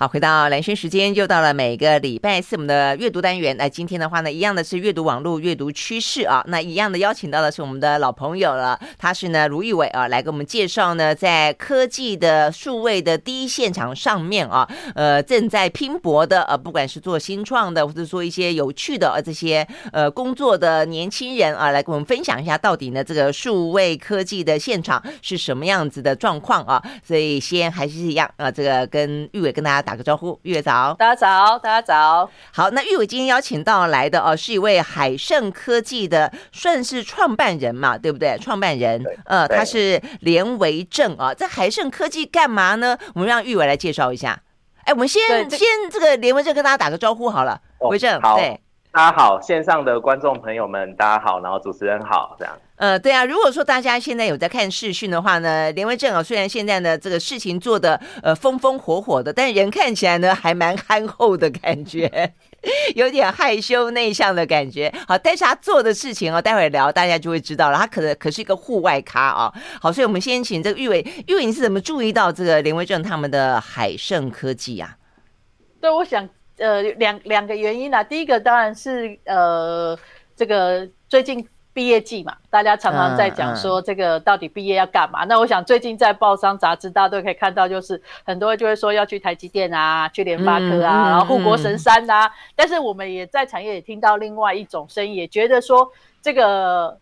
好，回到蓝轩时间，又到了每个礼拜四我们的阅读单元。那今天的话呢，一样的是阅读网络阅读趋势啊。那一样的邀请到的是我们的老朋友了，他是呢卢玉伟啊，来给我们介绍呢，在科技的数位的第一现场上面啊，呃，正在拼搏的呃，不管是做新创的，或者说一些有趣的呃这些呃工作的年轻人啊，来跟我们分享一下到底呢这个数位科技的现场是什么样子的状况啊。所以先还是一样啊，这个跟玉伟跟大家打个招呼，玉伟早，大家早，大家早。好，那玉伟今天邀请到来的哦，是一位海盛科技的，算是创办人嘛，对不对？创办人，呃，他是连维正啊，在海盛科技干嘛呢？我们让玉伟来介绍一下。哎，我们先先这个连维正跟大家打个招呼好了，维正，对，大家好，线上的观众朋友们，大家好，然后主持人好，这样。呃，对啊，如果说大家现在有在看视讯的话呢，连威正啊，虽然现在呢这个事情做的呃风风火火的，但人看起来呢还蛮憨厚的感觉，有点害羞内向的感觉。好，但是他做的事情哦，待会聊大家就会知道了。他可能可是一个户外咖啊。好，所以我们先请这个玉伟，玉伟你是怎么注意到这个连威正他们的海盛科技啊？对，我想呃两两个原因啊，第一个当然是呃这个最近。毕业季嘛，大家常常在讲说这个到底毕业要干嘛？嗯嗯、那我想最近在报章杂志，大家都可以看到，就是很多人就会说要去台积电啊，去联发科啊，嗯、然后护国神山啊。嗯、但是我们也在产业也听到另外一种声音，也觉得说这个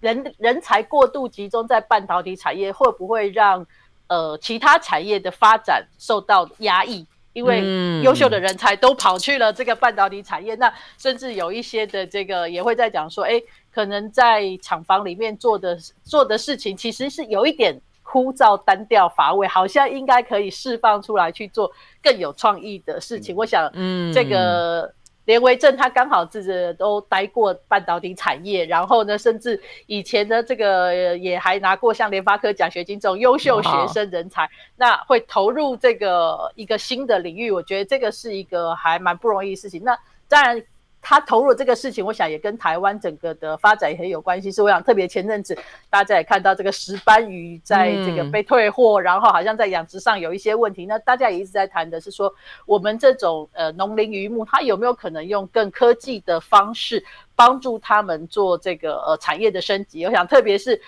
人人才过度集中在半导体产业，会不会让呃其他产业的发展受到压抑？因为优秀的人才都跑去了这个半导体产业，那甚至有一些的这个也会在讲说，哎。可能在厂房里面做的做的事情，其实是有一点枯燥、单调、乏味，好像应该可以释放出来去做更有创意的事情。嗯、我想，嗯，这个连维正他刚好自己都待过半导体产业，然后呢，甚至以前呢这个也还拿过像联发科奖学金这种优秀学生人才，哦、那会投入这个一个新的领域，我觉得这个是一个还蛮不容易的事情。那当然。他投入这个事情，我想也跟台湾整个的发展也很有关系。是我想特别前阵子大家也看到这个石斑鱼在这个被退货，嗯、然后好像在养殖上有一些问题。那大家也一直在谈的是说，我们这种呃农林渔牧，它有没有可能用更科技的方式帮助他们做这个呃产业的升级？我想特别是。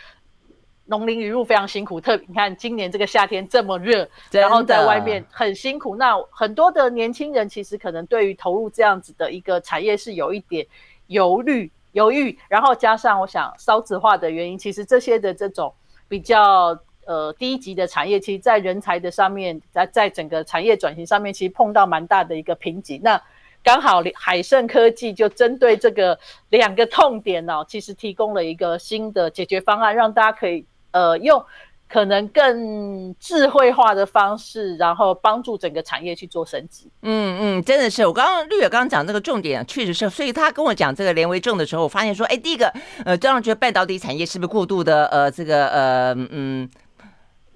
农林渔牧非常辛苦，特别你看今年这个夏天这么热，然后在外面很辛苦。那很多的年轻人其实可能对于投入这样子的一个产业是有一点犹豫、犹豫。然后加上我想少子化的原因，其实这些的这种比较呃低级的产业，其实在人才的上面，在在整个产业转型上面，其实碰到蛮大的一个瓶颈。那刚好海盛科技就针对这个两个痛点呢、哦，其实提供了一个新的解决方案，让大家可以。呃，用可能更智慧化的方式，然后帮助整个产业去做升级。嗯嗯，真的是，我刚刚绿野刚刚讲这个重点，确实是。所以他跟我讲这个连为重的时候，我发现说，哎，第一个，呃，这样觉得半导体产业是不是过度的，呃，这个，呃，嗯。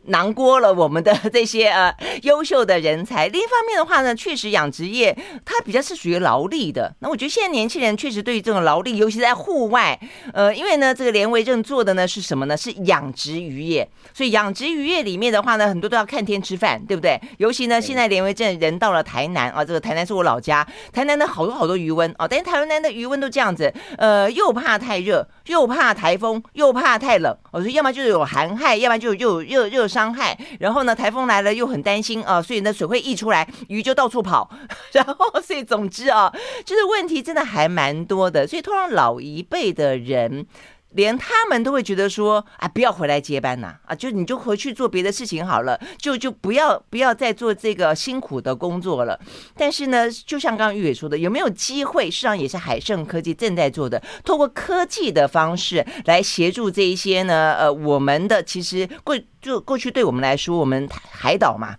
囊括了我们的这些呃优秀的人才。另一方面的话呢，确实养殖业它比较是属于劳力的。那我觉得现在年轻人确实对于这种劳力，尤其在户外，呃，因为呢这个连维正做的呢是什么呢？是养殖渔业。所以养殖渔业里面的话呢，很多都要看天吃饭，对不对？尤其呢现在连维正人到了台南啊，这个台南是我老家，台南的好多好多鱼塭啊，但是台南的鱼塭都这样子，呃，又怕太热，又怕台风，又怕太冷。我说要么就是有寒害，要么就又热热。伤害，然后呢，台风来了又很担心啊，所以呢，水会溢出来，鱼就到处跑，然后所以总之啊，就是问题真的还蛮多的，所以通常老一辈的人。连他们都会觉得说啊，不要回来接班呐，啊，就你就回去做别的事情好了，就就不要不要再做这个辛苦的工作了。但是呢，就像刚刚玉伟说的，有没有机会？实际上也是海盛科技正在做的，透过科技的方式来协助这一些呢，呃，我们的其实过就过去对我们来说，我们海岛嘛，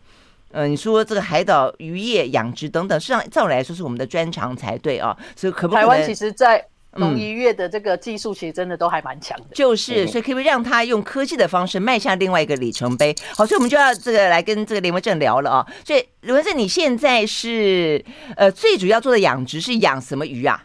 呃，你说这个海岛渔业养殖等等，实际上照理来说是我们的专长才对啊。所以可不可？台湾其实，在农渔业的这个技术其实真的都还蛮强的，就是，所以可不可以让他用科技的方式迈向另外一个里程碑？好，所以我们就要这个来跟这个林文正聊了啊。所以林文正，你现在是呃最主要做的养殖是养什么鱼啊？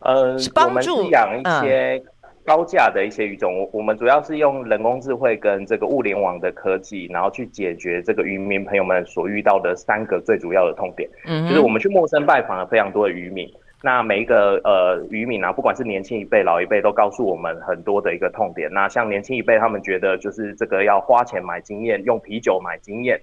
呃，是帮助养一些高价的一些鱼种，我我们主要是用人工智慧跟这个物联网的科技，然后去解决这个渔民朋友们所遇到的三个最主要的痛点。嗯，就是我们去陌生拜访了非常多的渔民，那每一个呃渔民啊，不管是年轻一辈、老一辈，都告诉我们很多的一个痛点。那像年轻一辈，他们觉得就是这个要花钱买经验，用啤酒买经验。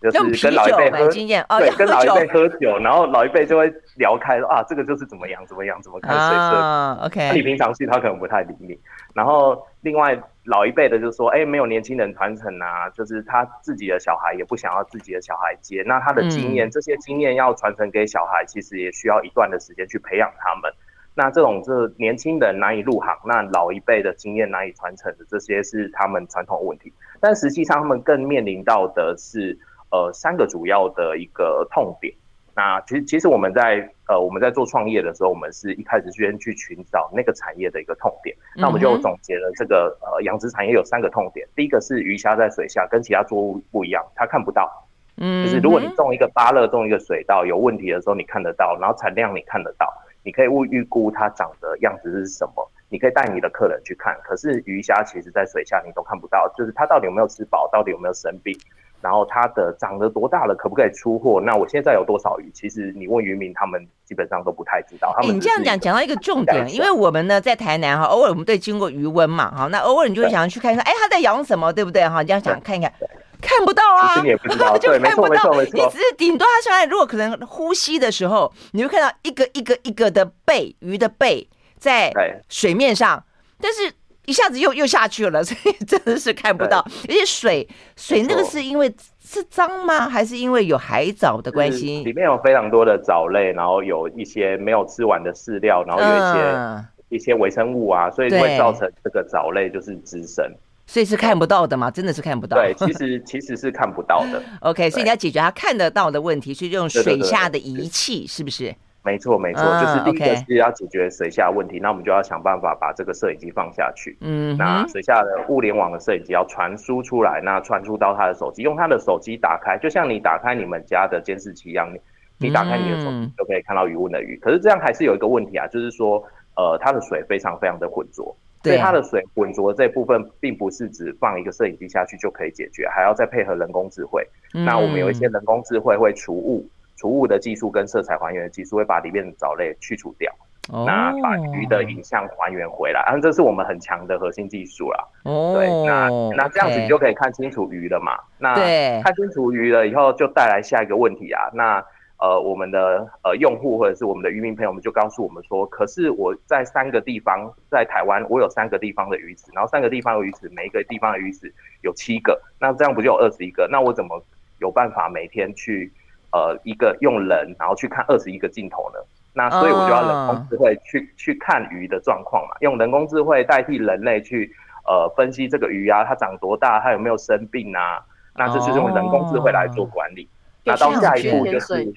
就是跟老一辈喝，哦、对，跟老一辈喝酒，然后老一辈就会聊开说啊，这个就是怎么样怎么样，怎么看水色。啊、OK，你平常去他可能不太理你。然后另外老一辈的就说，哎，没有年轻人传承啊，就是他自己的小孩也不想要自己的小孩接，那他的经验，这些经验要传承给小孩，其实也需要一段的时间去培养他们。那这种就是年轻人难以入行，那老一辈的经验难以传承的，这些是他们传统问题。但实际上他们更面临到的是。呃，三个主要的一个痛点。那其实，其实我们在呃我们在做创业的时候，我们是一开始先去寻找那个产业的一个痛点。那我们就总结了这个呃养殖产业有三个痛点。第一个是鱼虾在水下跟其他作物不一样，它看不到。嗯，就是如果你种一个芭乐，种一个水稻有问题的时候，你看得到，然后产量你看得到，你可以预预估它长的样子是什么，你可以带你的客人去看。可是鱼虾其实在水下你都看不到，就是它到底有没有吃饱，到底有没有生病。然后它的长得多大了，可不可以出货？那我现在有多少鱼？其实你问渔民，他们基本上都不太知道。他们你这样讲讲到一个重点，因为我们呢在台南哈，偶尔我们对经过渔温嘛，哈，那偶尔你就会想要去看一看，哎，他在养什么，对不对？哈，你这样想看一看，看不到啊，就看不到。你只是顶多他现在如果可能呼吸的时候，你会看到一个一个一个的背鱼的背在水面上，但是。一下子又又下去了，所以真的是看不到。而且水水那个是因为是脏吗？还是因为有海藻的关系？里面有非常多的藻类，然后有一些没有吃完的饲料，然后有一些、嗯、一些微生物啊，所以会造成这个藻类就是滋生。所以是看不到的吗？真的是看不到。对，其实其实是看不到的。OK，所以你要解决它看得到的问题，是用水下的仪器，是不是？没错，没错，就是第一个是要解决水下问题，那我们就要想办法把这个摄影机放下去。嗯，那水下的物联网的摄影机要传输出来，那传输到他的手机，用他的手机打开，就像你打开你们家的监视器一样，你你打开你的手机就可以看到鱼塭的鱼。可是这样还是有一个问题啊，就是说，呃，它的水非常非常的浑浊，所以它的水浑浊这部分，并不是只放一个摄影机下去就可以解决，还要再配合人工智慧。那我们有一些人工智慧会除雾。除雾的技术跟色彩还原的技术会把里面的藻类去除掉，oh. 那把鱼的影像还原回来，啊，这是我们很强的核心技术啦。哦，oh. 对，那那这样子你就可以看清楚鱼了嘛？那看清楚鱼了以后，就带来下一个问题啊。那呃，我们的呃用户或者是我们的渔民朋友们就告诉我们说，可是我在三个地方，在台湾我有三个地方的鱼池，然后三个地方的鱼池，每一个地方的鱼池有七个，那这样不就有二十一个？那我怎么有办法每天去？呃，一个用人，然后去看二十一个镜头呢，那所以我就要人工智慧去、oh. 去看鱼的状况嘛，用人工智慧代替人类去呃分析这个鱼啊，它长多大，它有没有生病啊？那这是用人工智慧来做管理。Oh. 那到下一步就是，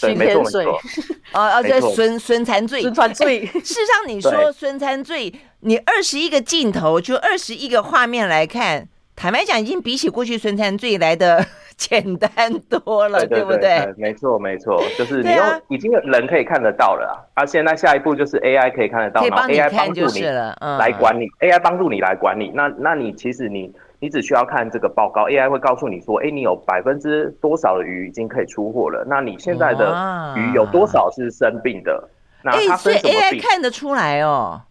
对，没错没错。啊啊，这孙孙残罪，孙残罪。事实上，你说孙残罪，你二十一个镜头就二十一个画面来看，坦白讲，已经比起过去孙残罪来的。简单多了，对，不对？没错，没错，就是你用已经有人可以看得到了啊。啊，现在下一步就是 AI 可以看得到，然后 AI 帮助你来管理，AI 帮助你来管理。那那你其实你你只需要看这个报告，AI 会告诉你说，哎，你有百分之多少的鱼已经可以出货了？那你现在的鱼有多少是生病的？那它分什么病？AI 看得出来哦，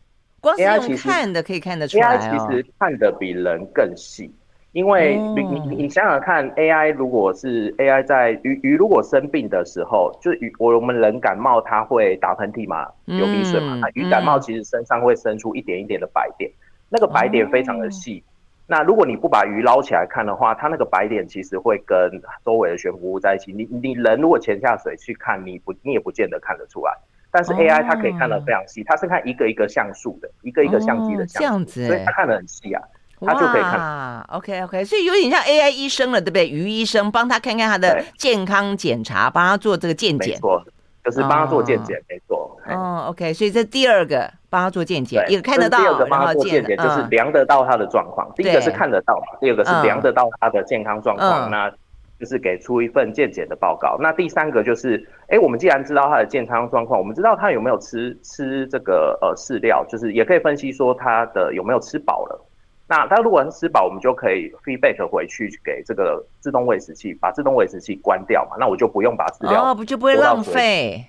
光是用看的可以看得出来哦。AI 其实看的比人更细。因为你你你想想看，AI 如果是 AI 在鱼鱼如果生病的时候，就鱼我我们人感冒，它会打喷嚏嘛，流鼻水嘛，鱼感冒其实身上会生出一点一点的白点，那个白点非常的细。那如果你不把鱼捞起来看的话，它那个白点其实会跟周围的悬浮物在一起。你你人如果潜下水去看，你不你也不见得看得出来。但是 AI 它可以看得非常细，它是看一个一个像素的，一个一个相机的像素，所以它看得很细啊。他就可以看，OK OK，所以有点像 AI 医生了，对不对？于医生帮他看看他的健康检查，帮他做这个健检，没错，就是帮他做健检，没错。哦，OK，所以这第二个帮他做健检，一个看得到，第二个帮他做健检，就是量得到他的状况。第一个是看得到嘛，第二个是量得到他的健康状况。那就是给出一份健检的报告。那第三个就是，哎、欸，我们既然知道他的健康状况，我们知道他有没有吃吃这个呃饲料，就是也可以分析说他的有没有吃饱了。那他如果是吃饱，我们就可以 feedback 回去给这个自动喂食器，把自动喂食器关掉嘛。那我就不用把饲料哦，不就不会浪费。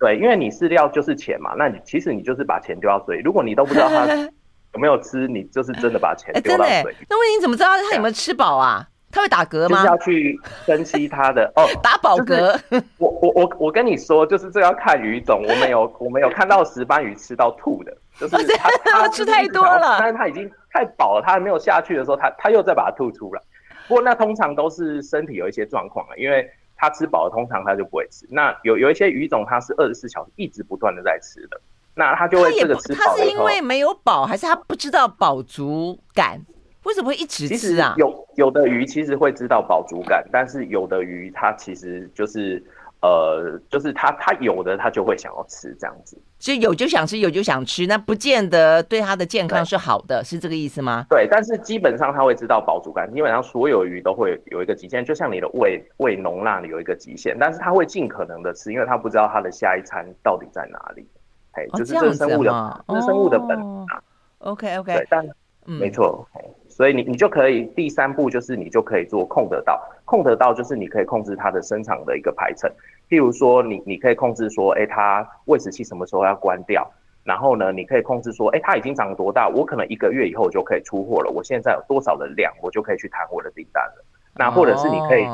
对，因为你饲料就是钱嘛，那你其实你就是把钱丢到水里。如果你都不知道他 有没有吃，你就是真的把钱丢到水里。那问题你怎么知道他有没有吃饱啊？他会打嗝吗？就是要去分析他的哦，打饱嗝。我我我我跟你说，就是这要看鱼种。我们有 我们有看到石斑鱼吃到吐的，就是他 他吃太多了，但是他已经。太饱了，它还没有下去的时候，它它又再把它吐出来。不过那通常都是身体有一些状况了，因为它吃饱了，通常它就不会吃。那有有一些鱼种，它是二十四小时一直不断的在吃的，那它就会这个吃饱。它是因为没有饱，还是它不知道饱足感？为什么会一直吃啊？有有的鱼其实会知道饱足感，但是有的鱼它其实就是。呃，就是它它有的它就会想要吃这样子，所以有就想吃，有就想吃，那不见得对它的健康是好的，是这个意思吗？对，但是基本上它会知道饱足感，基本上所有鱼都会有一个极限，就像你的胃胃容纳有一个极限，但是它会尽可能的吃，因为它不知道它的下一餐到底在哪里，哎、哦，就是生物的，生物的本能、啊。OK OK，对，但、嗯、没错。所以你你就可以第三步就是你就可以做控得到，控得到就是你可以控制它的生长的一个排程，譬如说你你可以控制说，哎，它喂食器什么时候要关掉，然后呢，你可以控制说，哎，它已经长多大，我可能一个月以后就可以出货了，我现在有多少的量，我就可以去谈我的订单了。那或者是你可以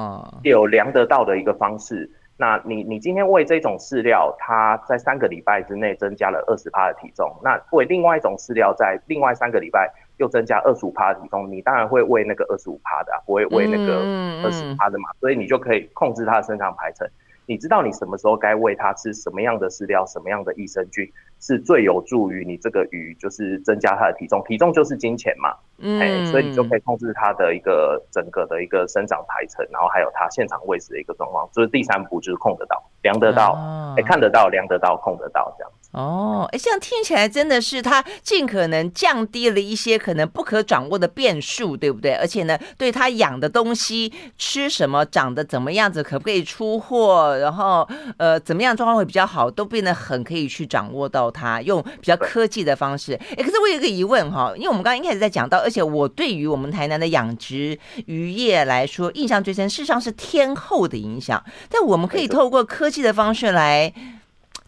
有量得到的一个方式，那你你今天喂这种饲料，它在三个礼拜之内增加了二十趴的体重，那喂另外一种饲料在另外三个礼拜。又增加二十五趴的体重，你当然会喂那个二十五趴的，啊，不会喂那个二十趴的嘛，所以你就可以控制它的生长排程。你知道你什么时候该喂它吃什么样的饲料，什么样的益生菌是最有助于你这个鱼，就是增加它的体重。体重就是金钱嘛，嗯、欸，所以你就可以控制它的一个整个的一个生长排程，然后还有它现场喂食的一个状况。就是第三步就是控得到、量得到，哎、哦欸，看得到、量得到、控得到这样子。哦，哎，这样听起来真的是它尽可能降低了一些可能不可掌握的变数，对不对？而且呢，对它养的东西吃什么、长得怎么样子、可不可以出货，然后呃怎么样状况会比较好，都变得很可以去掌握到它，用比较科技的方式。哎，可是我有一个疑问哈，因为我们刚刚一开始在讲到，而且我对于我们台南的养殖渔业来说，印象最深，事实上是天后的影响。但我们可以透过科技的方式来。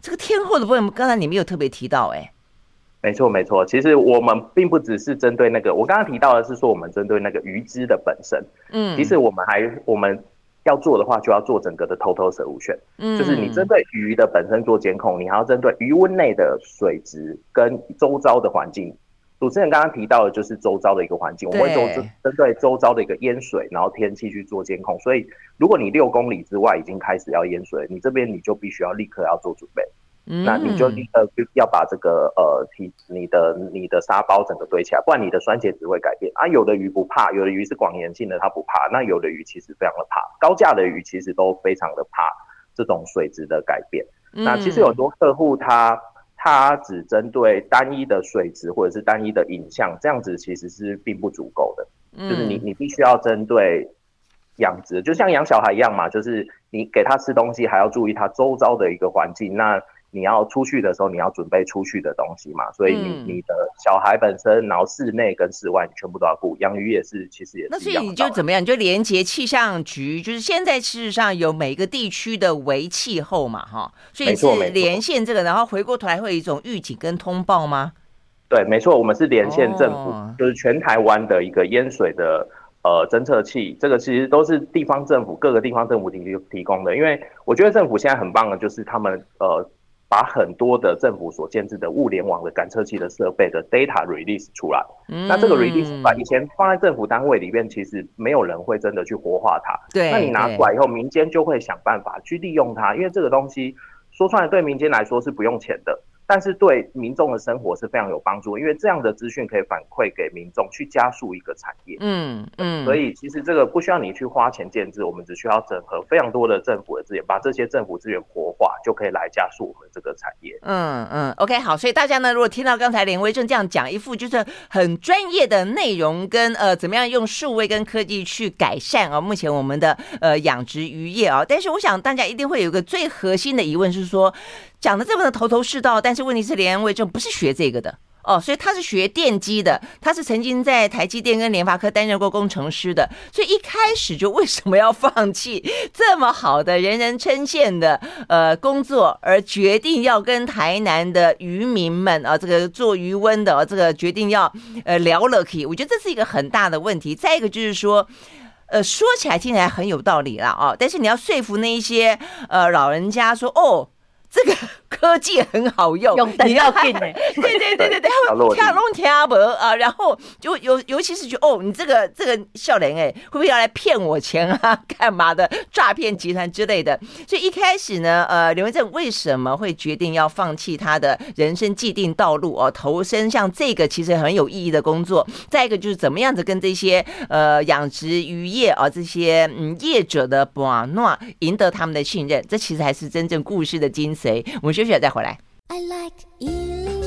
这个天后的部分，刚才你们有特别提到，哎，没错没错，其实我们并不只是针对那个，我刚刚提到的是说，我们针对那个鱼只的本身，嗯，其实我们还我们要做的话，就要做整个的 total solution，嗯，就是你针对鱼的本身做监控，你还要针对鱼温内的水质跟周遭的环境。主持人刚刚提到的就是周遭的一个环境，我们会针对周遭的一个淹水，然后天气去做监控。所以，如果你六公里之外已经开始要淹水，你这边你就必须要立刻要做准备。嗯，那你就立刻要把这个呃体你的你的沙包整个堆起来，不然你的酸碱值会改变啊。有的鱼不怕，有的鱼是广盐性的，它不怕。那有的鱼其实非常的怕，高价的鱼其实都非常的怕这种水质的改变。那其实有很多客户他。他只针对单一的水质或者是单一的影像，这样子其实是并不足够的。嗯，就是你你必须要针对养殖，就像养小孩一样嘛，就是你给他吃东西，还要注意他周遭的一个环境。那你要出去的时候，你要准备出去的东西嘛，所以你你的小孩本身，然后室内跟室外，你全部都要顾。养鱼也是，其实也是。那所以你就怎么样？你就连接气象局，就是现在事实上有每个地区的微气候嘛，哈，所以是连线这个，然后回过头来会有一种预警跟通报吗？对，没错，我们是连线政府，哦、就是全台湾的一个淹水的呃侦测器，这个其实都是地方政府各个地方政府提提供的。因为我觉得政府现在很棒的，就是他们呃。把很多的政府所建制的物联网的感测器的设备的 data release 出来，嗯，那这个 release 把以前放在政府单位里面，其实没有人会真的去活化它。对，那你拿出来以后，民间就会想办法去利用它，因为这个东西说出来对民间来说是不用钱的。但是对民众的生活是非常有帮助，因为这样的资讯可以反馈给民众，去加速一个产业。嗯嗯，所以其实这个不需要你去花钱建制，我们只需要整合非常多的政府的资源，把这些政府资源活化，就可以来加速我们这个产业。嗯嗯，OK，好，所以大家呢，如果听到刚才连威正这样讲一副就是很专业的内容跟呃，怎么样用数位跟科技去改善啊，目前我们的呃养殖渔业啊，但是我想大家一定会有一个最核心的疑问是说，讲的这么的头头是道，但是问题是连威正不是学这个的。哦，所以他是学电机的，他是曾经在台积电跟联发科担任过工程师的，所以一开始就为什么要放弃 这么好的人人称羡的呃工作，而决定要跟台南的渔民们啊，这个做鱼塭的，这个决定要呃聊了可以，我觉得这是一个很大的问题。再一个就是说，呃，说起来听起来很有道理了啊，但是你要说服那一些呃老人家说哦。这个科技很好用，用你要听呢？对对对对对，他们听拢听不啊，然后就尤尤其是觉得哦，你这个这个笑脸哎，会不会要来骗我钱啊？干嘛的诈骗集团之类的？所以一开始呢，呃，刘文正为什么会决定要放弃他的人生既定道路哦，投身像这个其实很有意义的工作？再一个就是怎么样子跟这些呃养殖渔业啊这些嗯业者的把诺赢得他们的信任？这其实还是真正故事的精。谁？我们休息了再回来。I like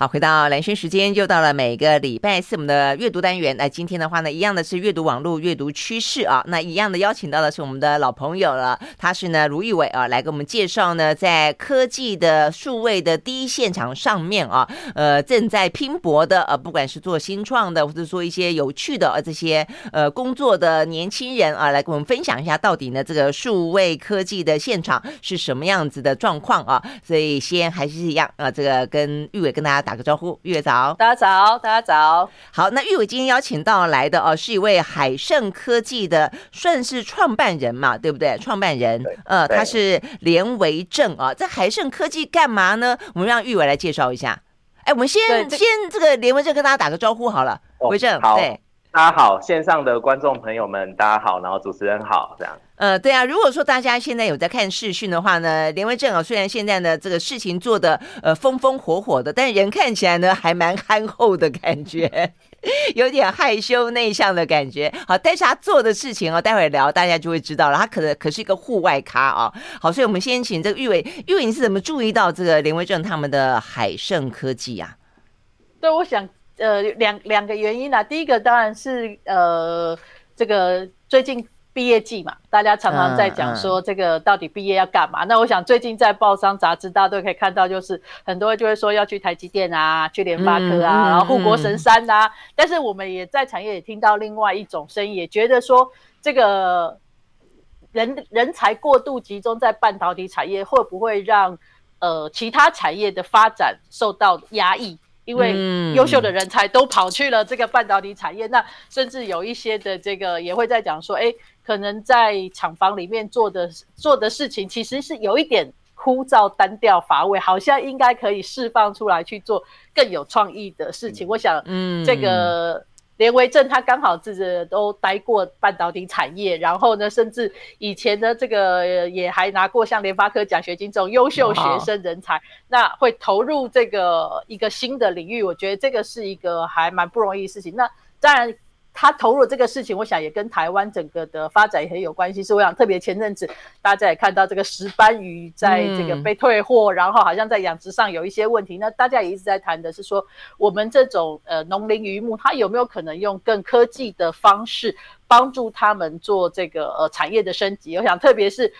好，回到蓝轩时间，又到了每个礼拜四我们的阅读单元。那今天的话呢，一样的是阅读网络阅读趋势啊。那一样的邀请到的是我们的老朋友了，他是呢卢玉伟啊，来给我们介绍呢，在科技的数位的第一现场上面啊，呃，正在拼搏的呃，不管是做新创的，或者说一些有趣的呃这些呃工作的年轻人啊，来跟我们分享一下到底呢这个数位科技的现场是什么样子的状况啊。所以先还是一样啊，这个跟玉伟跟大家打。打个招呼，育伟早，大家早，大家早。好，那玉伟今天邀请到来的哦，是一位海盛科技的，算是创办人嘛，对不对？创办人，呃，他是连维正啊。在海盛科技干嘛呢？我们让玉伟来介绍一下。哎，我们先先这个连维正跟大家打个招呼好了，维正、好，对，大家好，线上的观众朋友们，大家好，然后主持人好，这样。呃，对啊，如果说大家现在有在看视讯的话呢，连维正啊，虽然现在呢这个事情做的呃风风火火的，但是人看起来呢还蛮憨厚的感觉，有点害羞内向的感觉。好，但是他做的事情哦，待会聊大家就会知道了，他可能可是一个户外咖啊。好，所以我们先请这个玉伟，玉伟你是怎么注意到这个连维正他们的海盛科技啊？对，我想呃两两个原因啊，第一个当然是呃这个最近。毕业季嘛，大家常常在讲说这个到底毕业要干嘛？嗯嗯、那我想最近在报章杂志，大家都可以看到，就是很多人就会说要去台积电啊，去联发科啊，然后护国神山啊。但是我们也在产业也听到另外一种声音，也觉得说这个人人才过度集中在半导体产业，会不会让呃其他产业的发展受到压抑？因为优秀的人才都跑去了这个半导体产业，那甚至有一些的这个也会在讲说，哎。可能在厂房里面做的做的事情，其实是有一点枯燥、单调、乏味，好像应该可以释放出来去做更有创意的事情。嗯、我想，嗯，这个连维正他刚好自己都待过半导体产业，然后呢，甚至以前呢这个也还拿过像联发科奖学金这种优秀学生人才，那会投入这个一个新的领域，我觉得这个是一个还蛮不容易的事情。那当然。他投入这个事情，我想也跟台湾整个的发展也很有关系。是我想特别前阵子大家也看到这个石斑鱼在这个被退货，嗯、然后好像在养殖上有一些问题。那大家也一直在谈的是说，我们这种呃农林渔牧，它有没有可能用更科技的方式帮助他们做这个呃产业的升级？我想特别是。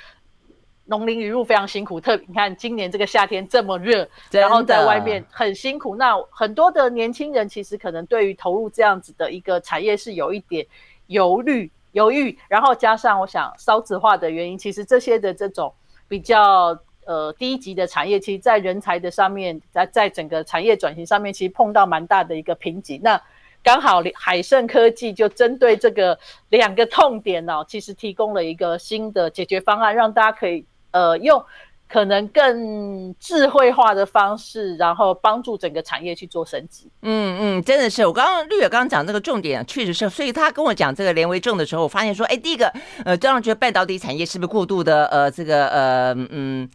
农林渔牧非常辛苦，特别你看今年这个夏天这么热，然后在外面很辛苦。那很多的年轻人其实可能对于投入这样子的一个产业是有一点犹豫、犹豫。然后加上我想少子化的原因，其实这些的这种比较呃低级的产业，其实在人才的上面，在在整个产业转型上面，其实碰到蛮大的一个瓶颈。那刚好海盛科技就针对这个两个痛点呢、哦，其实提供了一个新的解决方案，让大家可以。呃，用可能更智慧化的方式，然后帮助整个产业去做升级。嗯嗯，真的是，我刚刚绿野刚刚讲这个重点，确实是，所以他跟我讲这个连为证的时候，我发现说，哎，第一个，呃，这样觉得半导体产业是不是过度的，呃，这个，呃，嗯。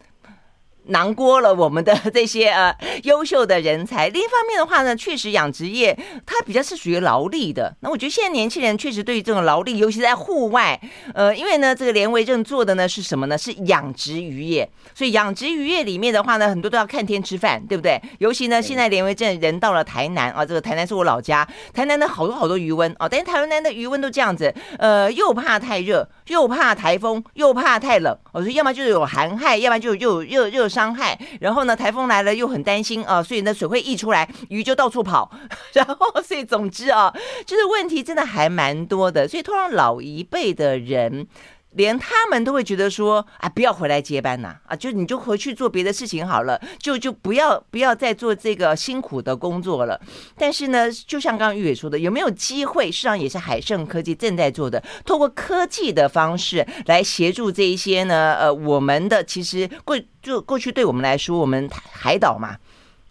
囊括了我们的这些呃优秀的人才。另一方面的话呢，确实养殖业它比较是属于劳力的。那我觉得现在年轻人确实对于这种劳力，尤其在户外，呃，因为呢这个连为正做的呢是什么呢？是养殖渔业。所以养殖渔业里面的话呢，很多都要看天吃饭，对不对？尤其呢现在连为正人到了台南啊，这个台南是我老家，台南的好多好多鱼塭啊，但是台南的鱼塭都这样子，呃，又怕太热，又怕台风，又怕太冷。我说要么就是有寒害，要么就又有热热伤害。然后呢，台风来了又很担心啊，所以呢水会溢出来，鱼就到处跑。然后所以总之啊，就是问题真的还蛮多的。所以通常老一辈的人。连他们都会觉得说啊，不要回来接班呐，啊，就你就回去做别的事情好了，就就不要不要再做这个辛苦的工作了。但是呢，就像刚刚玉伟说的，有没有机会？实际上也是海盛科技正在做的，透过科技的方式来协助这一些呢，呃，我们的其实过就过去对我们来说，我们海岛嘛，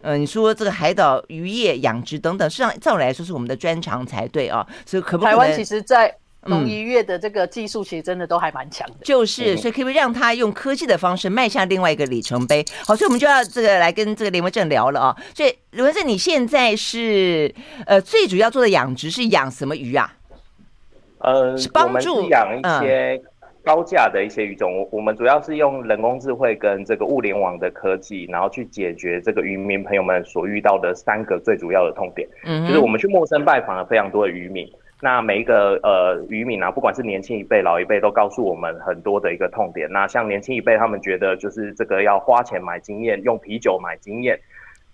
呃，你说这个海岛渔业养殖等等，实际上照理来说是我们的专长才对啊。所以可不可？台湾其实，在农渔业的这个技术其实真的都还蛮强的，就是，所以可不可以让他用科技的方式迈向另外一个里程碑？好，所以我们就要这个来跟这个林文正聊了啊。所以林文正，你现在是呃最主要做的养殖是养什么鱼啊？呃，是帮助养一些高价的一些鱼种。我、嗯、我们主要是用人工智慧跟这个物联网的科技，然后去解决这个渔民朋友们所遇到的三个最主要的痛点。嗯，就是我们去陌生拜访了非常多的渔民。那每一个呃渔民啊，不管是年轻一辈、老一辈，都告诉我们很多的一个痛点。那像年轻一辈，他们觉得就是这个要花钱买经验，用啤酒买经验，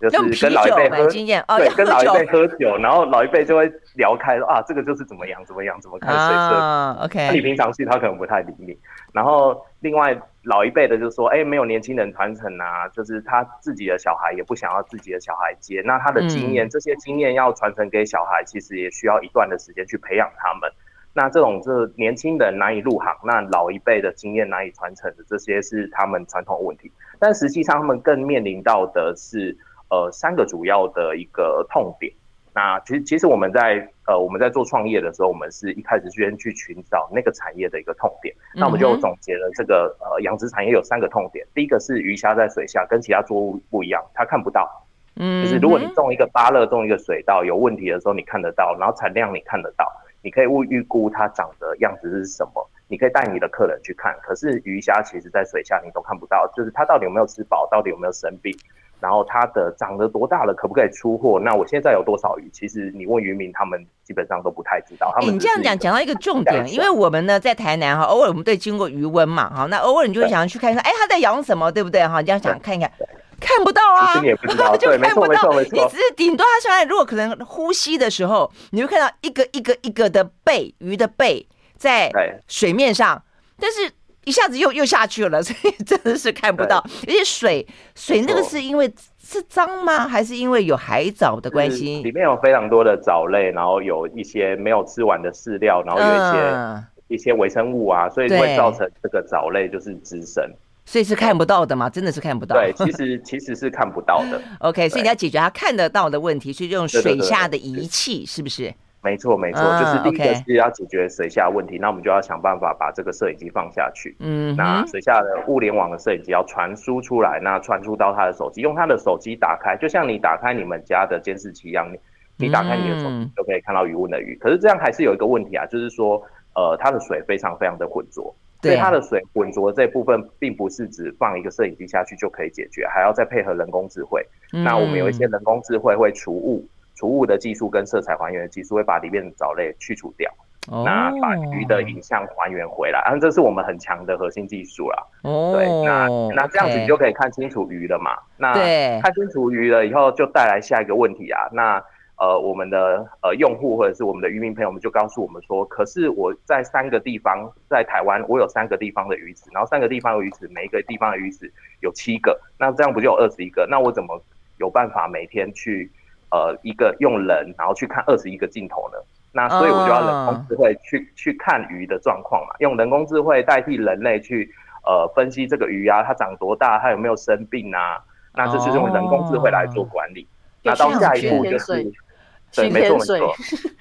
就是跟老一辈喝经验，对，跟老一辈喝酒，然后老一辈就会聊开说啊，这个就是怎么样怎么样，怎么看水色。啊，OK。那你平常去，他可能不太理你。然后另外。老一辈的就说：“哎，没有年轻人传承啊，就是他自己的小孩也不想要自己的小孩接。那他的经验，这些经验要传承给小孩，其实也需要一段的时间去培养他们。那这种这年轻人难以入行，那老一辈的经验难以传承的，这些是他们传统问题。但实际上，他们更面临到的是呃三个主要的一个痛点。”那其实，其实我们在呃，我们在做创业的时候，我们是一开始先去寻找那个产业的一个痛点。那我们就总结了这个呃，养殖产业有三个痛点。第一个是鱼虾在水下跟其他作物不一样，它看不到。嗯，就是如果你种一个芭乐，种一个水稻有问题的时候，你看得到，然后产量你看得到，你可以预预估它长的样子是什么，你可以带你的客人去看。可是鱼虾其实在水下你都看不到，就是它到底有没有吃饱，到底有没有生病。然后它的长得多大了，可不可以出货？那我现在有多少鱼？其实你问渔民，他们基本上都不太知道。他们你这样讲讲到一个重点，因为我们呢在台南哈，偶尔我们对经过渔温嘛，哈，那偶尔你就会想要去看一看，哎，他在养什么，对不对？哈，你这样想看一看，看不到啊，你也不知道，就看不到。你只是顶多它上来，如果可能呼吸的时候，你会看到一个一个一个的背鱼的背在水面上，但是。一下子又又下去了，所以真的是看不到。而且水水那个是因为是脏吗？还是因为有海藻的关系？里面有非常多的藻类，然后有一些没有吃完的饲料，然后有一些、嗯、一些微生物啊，所以会造成这个藻类就是滋生。所以是看不到的吗？真的是看不到。对，其实其实是看不到的。OK，所以你要解决它看得到的问题，所以用水下的仪器，是不是？没错，没错，就是第一个是要解决水下问题，那我们就要想办法把这个摄影机放下去。嗯，那水下的物联网的摄影机要传输出来，那传输到他的手机，用他的手机打开，就像你打开你们家的监视器一样，你你打开你的手机就可以看到鱼塭的鱼。可是这样还是有一个问题啊，就是说，呃，它的水非常非常的浑浊，所以它的水浑浊这部分，并不是只放一个摄影机下去就可以解决，还要再配合人工智慧。那我们有一些人工智慧会除雾。除雾的技术跟色彩还原的技术会把里面的藻类去除掉，oh. 那把鱼的影像还原回来，啊，这是我们很强的核心技术啦。哦，oh. 对，那那这样子你就可以看清楚鱼了嘛？那看清楚鱼了以后，就带来下一个问题啊。那呃，我们的呃用户或者是我们的渔民朋友们就告诉我们说，可是我在三个地方，在台湾我有三个地方的鱼池，然后三个地方的鱼池，每一个地方的鱼池有七个，那这样不就有二十一个？那我怎么有办法每天去？呃，一个用人，然后去看二十一个镜头呢？那所以我就要人工智慧去、uh. 去看鱼的状况嘛，用人工智慧代替人类去呃分析这个鱼啊，它长多大，它有没有生病啊？那这是用人工智慧来做管理。那到下一步就是。对，没错没错，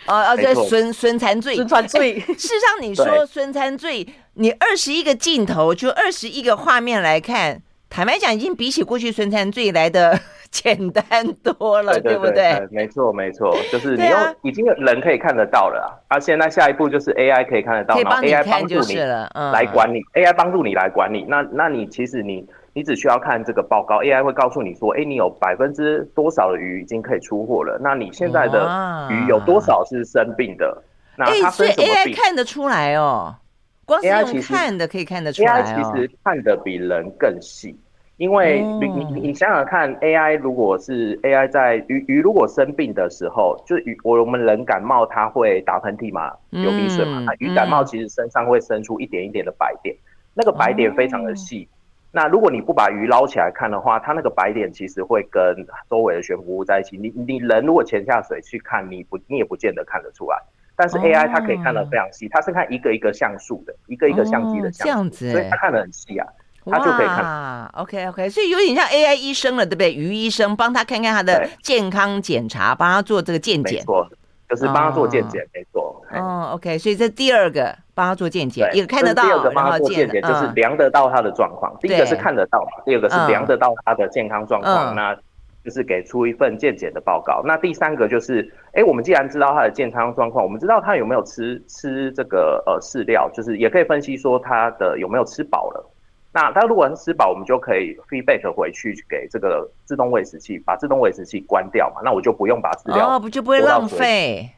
啊啊，对，孙孙残罪，孙残罪。事实上，你说孙残罪，你二十一个镜头，就二十一个画面来看，坦白讲，已经比起过去孙残罪来的简单多了，对不对？没错没错，就是你用已经有人可以看得到了啊。现在下一步就是 AI 可以看得到，然后 AI 帮助你来管理，AI 帮助你来管理。那那你其实你。你只需要看这个报告，AI 会告诉你说，哎，你有百分之多少的鱼已经可以出货了？那你现在的鱼有多少是生病的？那它生什么病？欸、AI 看得出来哦，光是用看的可以看得出来、哦、AI 其实看的比人更细，因为你你你想想看，AI 如果是 AI 在鱼鱼如果生病的时候，就是鱼我我们人感冒，它会打喷嚏嘛，流鼻水嘛，鱼感冒其实身上会生出一点一点的白点，那个白点非常的细。那如果你不把鱼捞起来看的话，它那个白点其实会跟周围的悬浮物在一起。你你人如果潜下水去看，你不你也不见得看得出来。但是 AI 它可以看得非常细，它是看一个一个像素的，一个一个相机的像素，所以它看得很细啊，它就可以看。OK OK，所以有点像 AI 医生了，对不对？于医生帮他看看他的健康检查，帮他做这个健检。没错就是帮他做健检，没错。哦，OK，所以这第二个帮他做健检，一个看得到，第二个帮他做健检，就是量得到他的状况。第一个是看得到嘛，第二个是量得到他的健康状况，那就是给出一份健检的报告。那第三个就是，哎，我们既然知道他的健康状况，我们知道他有没有吃吃这个呃饲料，就是也可以分析说他的有没有吃饱了。那他如果是吃饱，我们就可以 feedback 回去给这个自动喂食器，把自动喂食器关掉嘛。那我就不用把饲料哦，不就不会浪费？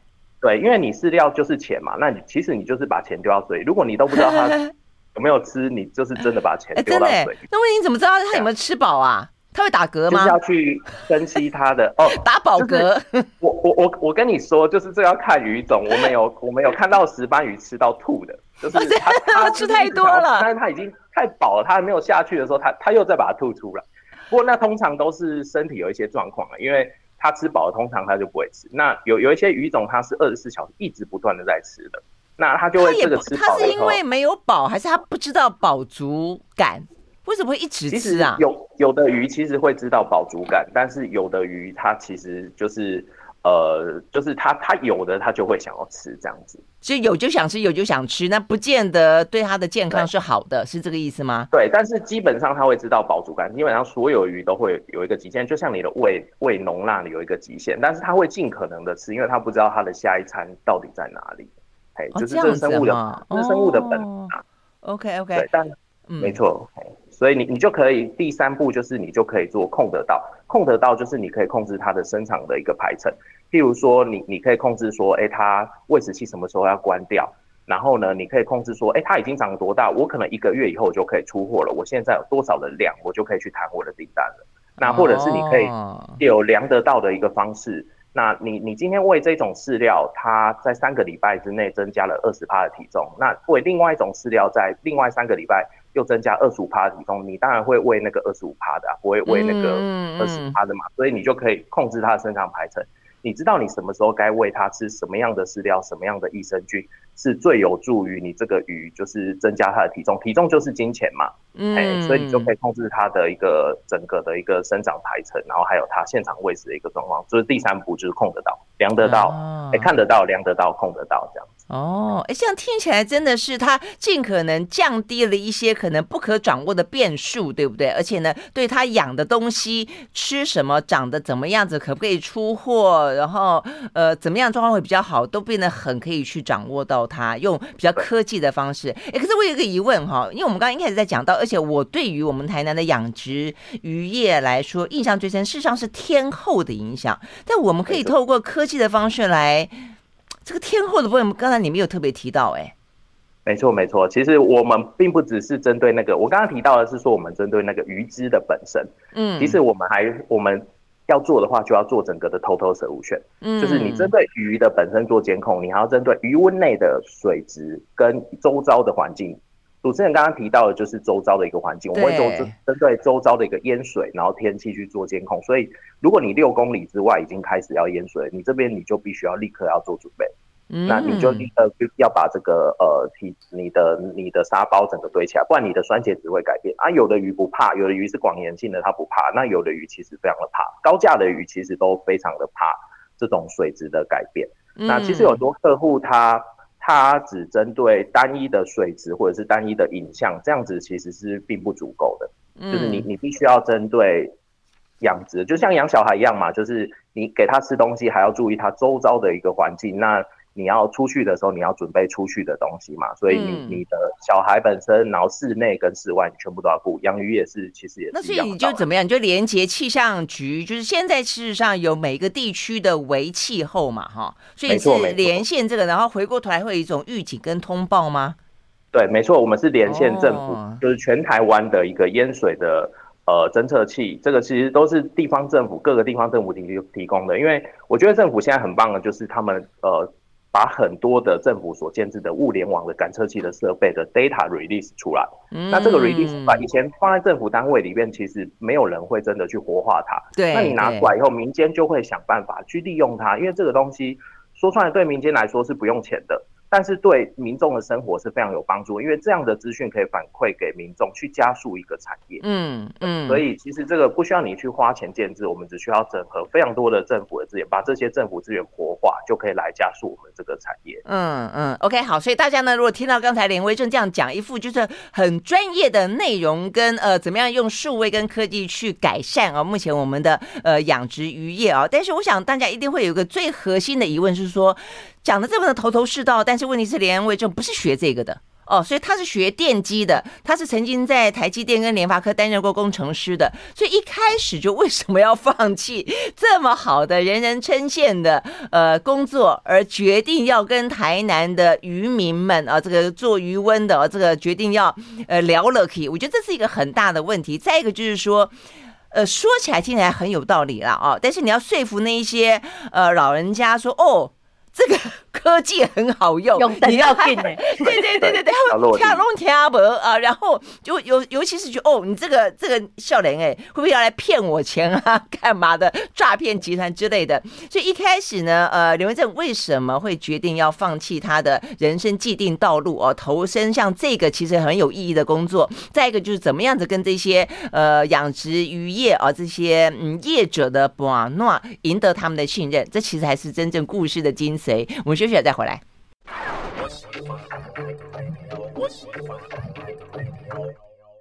对，因为你饲料就是钱嘛。那你其实你就是把钱丢到水里。如果你都不知道它 有没有吃，你就是真的把钱丢到水里。那问题你怎么知道它有没有吃饱啊？他会打嗝吗？就是要去分析它的 哦，打饱嗝。我我我我跟你说，就是这要看鱼种。我们有我们有看到石斑鱼吃到吐的，就是 他他吃太多了，但是他已经。太饱了，他还没有下去的时候，他他又再把它吐出来。不过那通常都是身体有一些状况了，因为他吃饱了，通常他就不会吃。那有有一些鱼种，它是二十四小时一直不断的在吃的，那它就会这个吃饱。它是因为没有饱，还是它不知道饱足感？为什么会一直吃啊？有有的鱼其实会知道饱足感，但是有的鱼它其实就是。呃，就是他他有的他就会想要吃这样子，所以有就想吃，有就想吃，那不见得对他的健康是好的，是这个意思吗？对，但是基本上他会知道饱足感，基本上所有鱼都会有一个极限，就像你的胃胃容量有一个极限，但是他会尽可能的吃，因为他不知道他的下一餐到底在哪里，哎，就是这生物的，这是生物的本能啊。OK OK，对，但没错。所以你你就可以第三步就是你就可以做控得到，控得到就是你可以控制它的生长的一个排程，譬如说你你可以控制说，哎，它喂食器什么时候要关掉，然后呢，你可以控制说，哎，它已经长多大，我可能一个月以后就可以出货了，我现在有多少的量，我就可以去谈我的订单了。那或者是你可以有量得到的一个方式，那你你今天喂这种饲料，它在三个礼拜之内增加了二十趴的体重，那喂另外一种饲料在另外三个礼拜。又增加二十五趴的体重，你当然会喂那个二十五趴的，啊，不会喂那个二十趴的嘛，所以你就可以控制它的生长排程。你知道你什么时候该喂它吃什么样的饲料，什么样的益生菌是最有助于你这个鱼，就是增加它的体重。体重就是金钱嘛，嗯，所以你就可以控制它的一个整个的一个生长排程，然后还有它现场喂食的一个状况。就是第三步就是控得到、量得到，哎，看得到、量得到、控得到这样。哦，哎，这样听起来真的是他尽可能降低了一些可能不可掌握的变数，对不对？而且呢，对他养的东西吃什么、长得怎么样子、可不可以出货，然后呃怎么样状况会比较好，都变得很可以去掌握到它，用比较科技的方式。哎，可是我有一个疑问哈，因为我们刚刚一开始在讲到，而且我对于我们台南的养殖渔业来说，印象最深，事实上是天后的影响。但我们可以透过科技的方式来。这个天后的部分，刚才你没有特别提到，哎，没错没错，其实我们并不只是针对那个，我刚刚提到的是说我们针对那个鱼只的本身，嗯，其实我们还我们要做的话，就要做整个的 total solution，嗯，就是你针对鱼的本身做监控，你还要针对鱼温内的水质跟周遭的环境。主持人刚刚提到的就是周遭的一个环境，我们会做针针对周遭的一个淹水，然后天气去做监控。所以，如果你六公里之外已经开始要淹水，你这边你就必须要立刻要做准备。嗯、那你就立刻要把这个呃体你的你的沙包整个堆起来，不然你的酸碱值会改变啊。有的鱼不怕，有的鱼是广盐性的，它不怕。那有的鱼其实非常的怕，高价的鱼其实都非常的怕这种水质的改变。嗯、那其实有很多客户他他只针对单一的水质或者是单一的影像，这样子其实是并不足够的。嗯、就是你你必须要针对养殖，就像养小孩一样嘛，就是你给他吃东西，还要注意他周遭的一个环境。那你要出去的时候，你要准备出去的东西嘛，所以你你的小孩本身，然后室内跟室外，你全部都要顾。养鱼也是，其实也是。那所以你就怎么样？你就连接气象局，就是现在事实上有每个地区的微气候嘛，哈，所以是连线这个，然后回过头来会有一种预警跟通报吗？对，没错，我们是连线政府，哦、就是全台湾的一个淹水的呃侦测器，这个其实都是地方政府各个地方政府提提供的。因为我觉得政府现在很棒的，就是他们呃。把很多的政府所建制的物联网的感测器的设备的 data release 出来，嗯、那这个 release 把以前放在政府单位里面，其实没有人会真的去活化它。对，那你拿出来以后，民间就会想办法去利用它，因为这个东西说出来对民间来说是不用钱的。但是对民众的生活是非常有帮助，因为这样的资讯可以反馈给民众，去加速一个产业。嗯嗯，所以其实这个不需要你去花钱建置，我们只需要整合非常多的政府的资源，把这些政府资源活化，就可以来加速我们这个产业。嗯嗯，OK，好，所以大家呢，如果听到刚才连威正这样讲一副就是很专业的内容跟呃怎么样用数位跟科技去改善啊，目前我们的呃养殖渔业啊，但是我想大家一定会有一个最核心的疑问是说。讲的这么的头头是道，但是问题是连威正不是学这个的哦，所以他是学电机的，他是曾经在台积电跟联发科担任过工程师的，所以一开始就为什么要放弃这么好的人人称羡的呃工作，而决定要跟台南的渔民们啊，这个做鱼塭的，这个决定要呃聊了可以，我觉得这是一个很大的问题。再一个就是说，呃，说起来听起来很有道理了啊，但是你要说服那一些呃老人家说哦。这个科技很好用，用你要对对对对对，他们听拢听不啊，然后就尤尤其是就哦，你这个这个笑脸哎，会不会要来骗我钱啊？干嘛的诈骗集团之类的？所以一开始呢，呃，刘文正为什么会决定要放弃他的人生既定道路哦，投身像这个其实很有意义的工作？再一个就是怎么样子跟这些呃养殖渔业啊这些嗯业者的不诺赢得他们的信任？这其实还是真正故事的精髓。我们休息了再回来。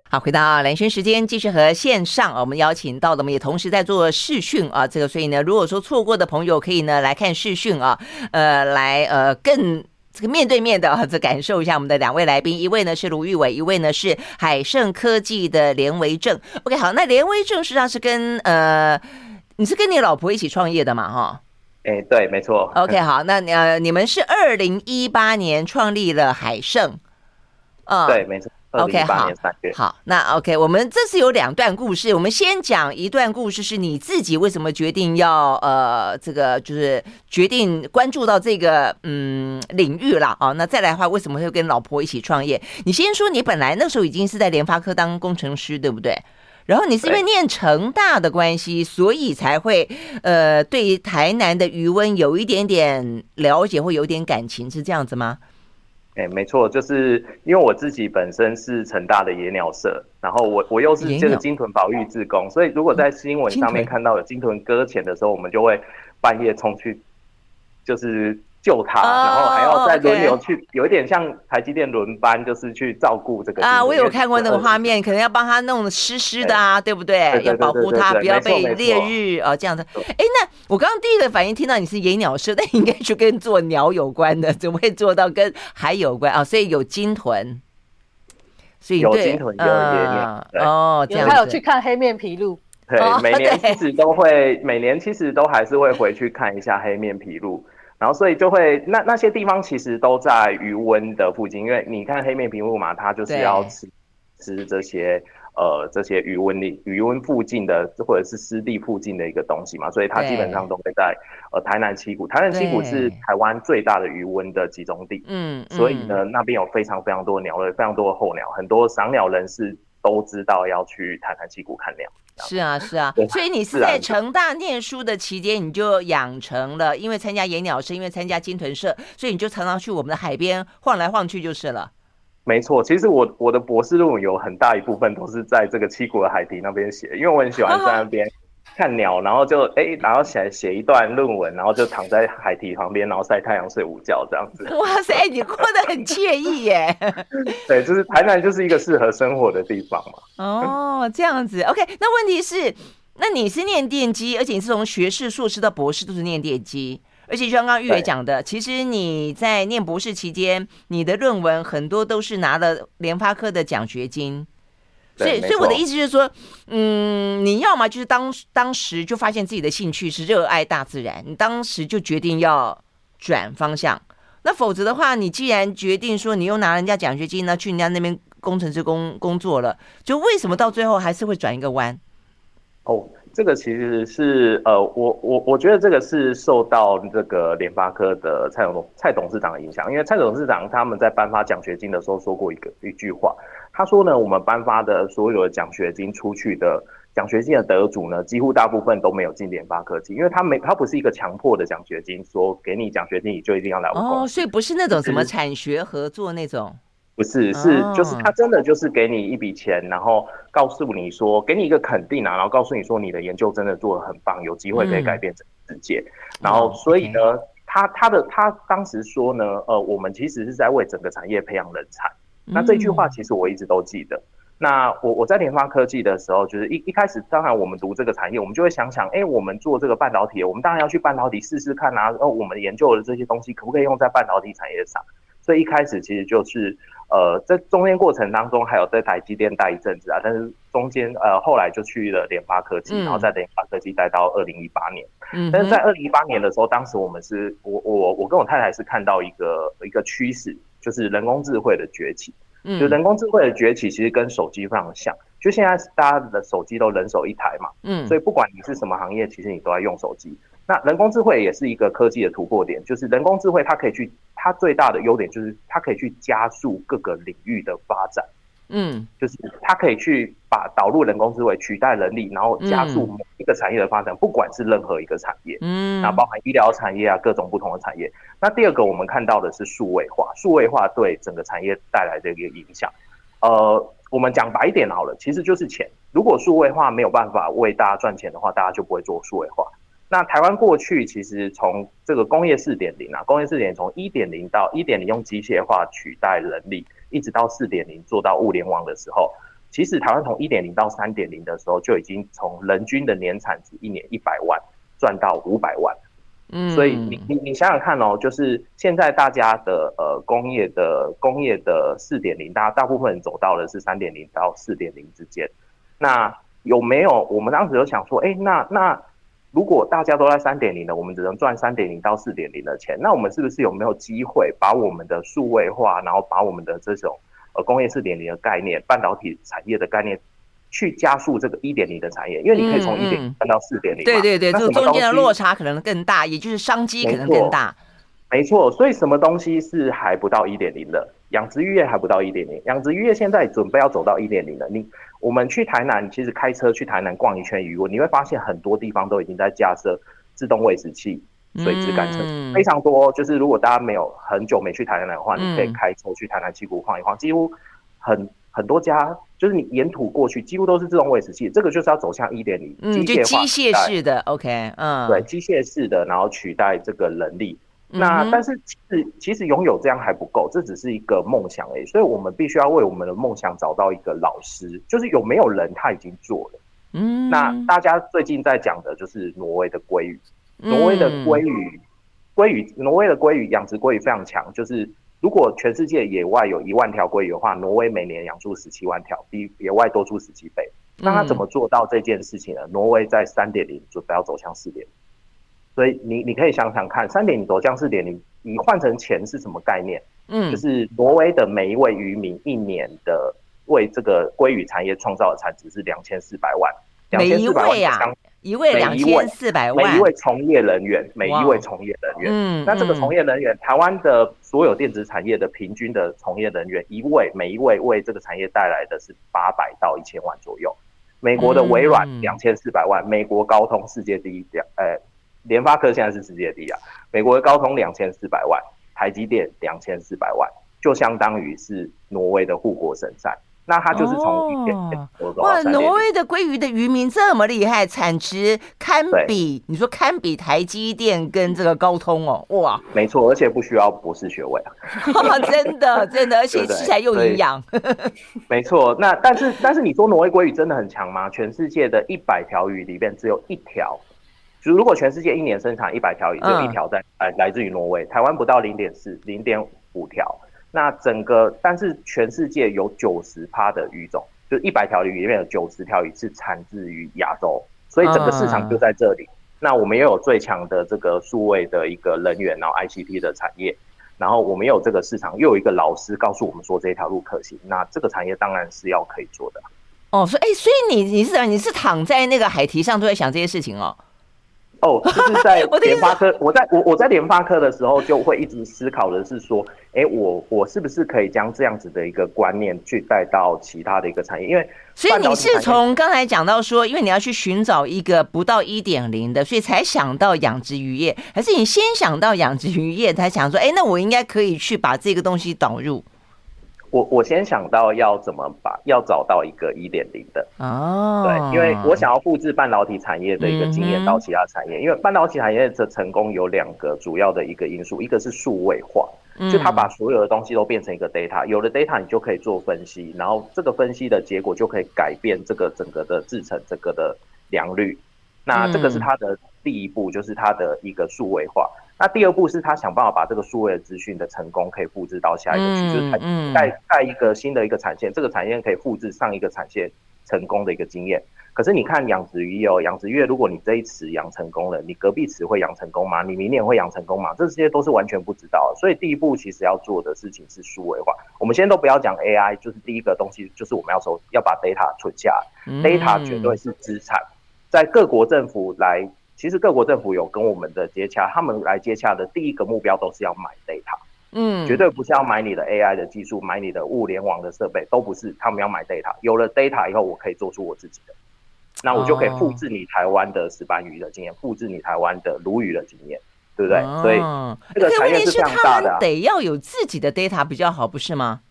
好，回到兰萱时间，继续和线上我们邀请到的，我们也同时在做视讯啊。这个，所以呢，如果说错过的朋友，可以呢来看视讯啊，呃，来呃更这个面对面的啊，这感受一下我们的两位来宾，一位呢是卢玉伟，一位呢是海盛科技的连维正。OK，好，那连维正实际上是跟呃，你是跟你老婆一起创业的嘛？哈。哎、欸，对，没错。OK，好，那呃，你们是二零一八年创立了海盛，嗯，对，没错。OK，好，好，那 OK，我们这次有两段故事，我们先讲一段故事，是你自己为什么决定要呃，这个就是决定关注到这个嗯领域了啊？那再来的话，为什么会跟老婆一起创业？你先说，你本来那时候已经是在联发科当工程师，对不对？然后你是因为念成大的关系，所以才会呃对台南的余温有一点点了解，或有点感情，是这样子吗？哎，没错，就是因为我自己本身是成大的野鸟社，然后我我又是这个金屯保育志工，所以如果在新闻上面看到有金屯搁浅的时候，我们就会半夜冲去，就是。救他，然后还要再轮流去，有一点像台积电轮班，就是去照顾这个啊。我有看过那个画面，可能要帮他弄湿湿的啊，对不对？要保护他，不要被烈日啊这样的。哎，那我刚刚第一个反应听到你是野鸟社，那应该是跟做鸟有关的，怎么会做到跟海有关啊？所以有鲸豚，所以有鲸豚有野鸟哦，这样他有去看黑面琵鹭，对，每年其实都会，每年其实都还是会回去看一下黑面琵鹭。然后，所以就会那那些地方其实都在余温的附近，因为你看黑面琵鹭嘛，它就是要吃吃这些呃这些余温里余温附近的或者是湿地附近的一个东西嘛，所以它基本上都会在呃台南七股，台南七股是台湾最大的鱼温的集中地，嗯，所以呢那边有非常非常多的鸟类，非常多的候鸟，很多赏鸟人士都知道要去台南七股看鸟。是啊，是啊。所以你是在成大念书的期间，你就养成了，因为参加野鸟社，因为参加金豚社，所以你就常常去我们的海边晃来晃去就是了。没错，其实我我的博士论文有很大一部分都是在这个七股的海堤那边写，因为我很喜欢在那边。看鸟，然后就哎、欸，然后写写一段论文，然后就躺在海堤旁边，然后晒太阳睡午觉这样子。哇塞，你过得很惬意耶！对，就是台南就是一个适合生活的地方嘛。哦，这样子，OK。那问题是，那你是念电机，而且你是从学士、硕士到博士都是念电机，而且就像刚刚玉伟讲的，其实你在念博士期间，你的论文很多都是拿了联发科的奖学金。所以，所以我的意思就是说，嗯，你要么就是当当时就发现自己的兴趣是热爱大自然，你当时就决定要转方向。那否则的话，你既然决定说你又拿人家奖学金呢，去人家那边工程师工工作了，就为什么到最后还是会转一个弯？哦，这个其实是呃，我我我觉得这个是受到这个联发科的蔡董蔡董事长的影响，因为蔡董事长他们在颁发奖学金的时候说过一个一句话。他说呢，我们颁发的所有的奖学金出去的奖学金的得主呢，几乎大部分都没有进联发科技，因为他没，他不是一个强迫的奖学金，说给你奖学金你就一定要来我们。哦，所以不是那种什么产学合作那种，不是，是就是他真的就是给你一笔钱，然后告诉你说，给你一个肯定啊，然后告诉你说你的研究真的做的很棒，有机会可以改变整个世界。嗯、然后所以呢，他他的他当时说呢，呃，我们其实是在为整个产业培养人才。那这句话其实我一直都记得。那我我在联发科技的时候，就是一一开始，当然我们读这个产业，我们就会想想，哎，我们做这个半导体，我们当然要去半导体试试看啊。哦，我们研究的这些东西可不可以用在半导体产业上？所以一开始其实就是，呃，在中间过程当中，还有在台积电待一阵子啊。但是中间呃后来就去了联发科技，然后在联发科技待到二零一八年。嗯，但是在二零一八年的时候，当时我们是我我我跟我太太是看到一个一个趋势。就是人工智慧的崛起，嗯，就人工智慧的崛起，其实跟手机非常像。就现在大家的手机都人手一台嘛，嗯，所以不管你是什么行业，其实你都在用手机。那人工智慧也是一个科技的突破点，就是人工智慧它可以去，它最大的优点就是它可以去加速各个领域的发展。嗯，就是它可以去把导入人工智慧取代人力，然后加速某一个产业的发展，不管是任何一个产业，嗯，那包含医疗产业啊，各种不同的产业。那第二个我们看到的是数位化，数位化对整个产业带来的一个影响。呃，我们讲白一点好了，其实就是钱。如果数位化没有办法为大家赚钱的话，大家就不会做数位化。那台湾过去其实从这个工业四点零啊，工业四点零从一点零到一点零用机械化取代人力。一直到四点零做到物联网的时候，其实台湾从一点零到三点零的时候就已经从人均的年产值一年一百万赚到五百万。嗯，所以你你你想想看哦，就是现在大家的呃工业的工业的四点零，大家大部分人走到的是三点零到四点零之间。那有没有我们当时就想说，哎，那那。如果大家都在三点零的，我们只能赚三点零到四点零的钱，那我们是不是有没有机会把我们的数位化，然后把我们的这种呃工业四点零的概念、半导体产业的概念，去加速这个一点零的产业？因为你可以从一点零赚到四点零。对对对，这个中间的落差可能更大，也就是商机可能更大。没错，所以什么东西是还不到一点零的？养殖渔业还不到一点零，养殖渔业现在准备要走到一点零了。你我们去台南，其实开车去台南逛一圈鱼塭，你会发现很多地方都已经在架设自动喂食器、水质感测非常多。就是如果大家没有很久没去台南的话，嗯、你可以开车去台南七股晃一晃，几乎很很多家，就是你沿途过去，几乎都是自动喂食器。这个就是要走向一点零，机械化、机械式的，OK，嗯，对，机械式的，然后取代这个人力。那但是其实其实拥有这样还不够，这只是一个梦想而已。所以我们必须要为我们的梦想找到一个老师，就是有没有人他已经做了。嗯，那大家最近在讲的就是挪威的鲑鱼，挪威的鲑鱼，鲑鱼，挪威的鲑鱼养殖鲑鱼非常强。就是如果全世界野外有一万条鲑鱼的话，挪威每年养出十七万条，比野外多出十七倍。那他怎么做到这件事情呢？挪威在三点零准备要走向四点零。所以你你可以想想看，三点零走向四点零，你换成钱是什么概念？嗯，就是挪威的每一位渔民一年的为这个鲑鱼产业创造的产值是两千四百万，两千四百万啊，一位两千四百万，每一位从业人员，每一位从业人员，嗯，那这个从业人员，台湾的所有电子产业的平均的从业人员，一位每一位为这个产业带来的是八百到一千万左右。美国的微软两千四百万，美国高通世界第一，两呃，联发科现在是世界第一啊。美国的高通两千四百万，台积电两千四百万，就相当于是挪威的护国神山。那它就是从一点点哇，挪威的鲑鱼的渔民这么厉害，产值堪比你说堪比台积电跟这个高通哦，哇，没错，而且不需要博士学位啊，真 的真的，而且吃起来又营养，没错。那但是但是你说挪威鲑鱼真的很强吗？全世界的一百条鱼里面只有一条，就如果全世界一年生产一百条鱼，只有一条在来来自于挪威，台湾不到零点四零点五条。那整个，但是全世界有九十趴的鱼种，就一百条鱼里面有九十条鱼是产自于亚洲，所以整个市场就在这里。那我们也有最强的这个数位的一个人员，然后 ICT 的产业，然后我们又有这个市场，又有一个老师告诉我们说这条路可行，那这个产业当然是要可以做的。哦，所以哎，所以你你是你是躺在那个海堤上都在想这些事情哦。哦，就是在 联发科，我在我我在联发科的时候，就会一直思考的是说，哎，我我是不是可以将这样子的一个观念去带到其他的一个产业？因为所以你是从刚才讲到说，因为你要去寻找一个不到一点零的，所以才想到养殖渔业，还是你先想到养殖渔业，才想说，哎，那我应该可以去把这个东西导入？我我先想到要怎么把要找到一个一点零的哦，对，因为我想要复制半导体产业的一个经验到其他产业，因为半导体产业的成功有两个主要的一个因素，一个是数位化，就它把所有的东西都变成一个 data，有了 data 你就可以做分析，然后这个分析的结果就可以改变这个整个的制成，这个的良率，那这个是它的第一步，就是它的一个数位化。那第二步是他想办法把这个数位的资讯的成功可以复制到下一个区，就是带带一个新的一个产线，这个产线可以复制上一个产线成功的一个经验。可是你看养殖渔业哦，养殖渔业如果你这一池养成功了，你隔壁池会养成功吗？你明年会养成功吗？这些都是完全不知道。所以第一步其实要做的事情是数位化。我们先都不要讲 AI，就是第一个东西就是我们要收要把 data 存下来，data 绝对是资产，在各国政府来。其实各国政府有跟我们的接洽，他们来接洽的第一个目标都是要买 data，嗯，绝对不是要买你的 AI 的技术，买你的物联网的设备，都不是，他们要买 data。有了 data 以后，我可以做出我自己的，那我就可以复制你台湾的石斑鱼的经验，复制你台湾的鲈鱼的经验，对不对？所以这个产业是非常大的，得要有自己的 data 比较好，不是吗？